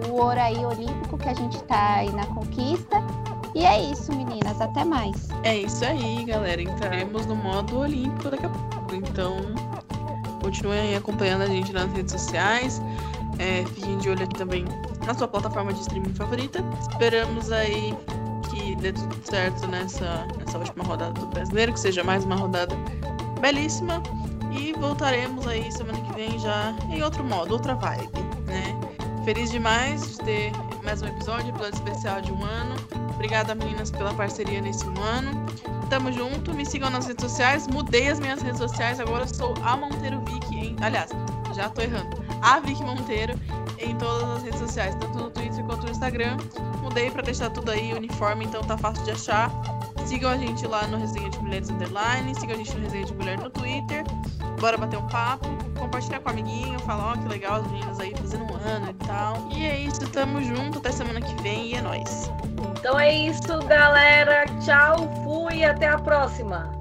o ouro aí olímpico que a gente tá aí na conquista. E é isso, meninas, até mais. É isso aí, galera. Entraremos no modo olímpico daqui a pouco. Então, continuem acompanhando a gente nas redes sociais. É, fiquem de olho aqui também na sua plataforma de streaming favorita. Esperamos aí que dê tudo certo nessa, nessa última rodada do brasileiro, que seja mais uma rodada belíssima. E voltaremos aí semana que vem já em outro modo, outra vibe, né? Feliz demais de ter mais um episódio, episódio especial de um ano. Obrigada, meninas, pela parceria nesse ano. Tamo junto, me sigam nas redes sociais. Mudei as minhas redes sociais, agora sou a Monteiro Vic. Em... Aliás, já tô errando. A Vic Monteiro em todas as redes sociais, tanto no Twitter quanto no Instagram. Mudei para deixar tudo aí uniforme, então tá fácil de achar. Sigam a gente lá no Resenha de Mulheres Underline, sigam a gente no Resenha de Mulher no Twitter. Bora bater um papo, compartilhar com o amiguinho, falar, ó, que legal, as meninas aí fazendo um ano e tal. E é isso, tamo junto, até semana que vem e é nóis. Então é isso, galera. Tchau, fui e até a próxima.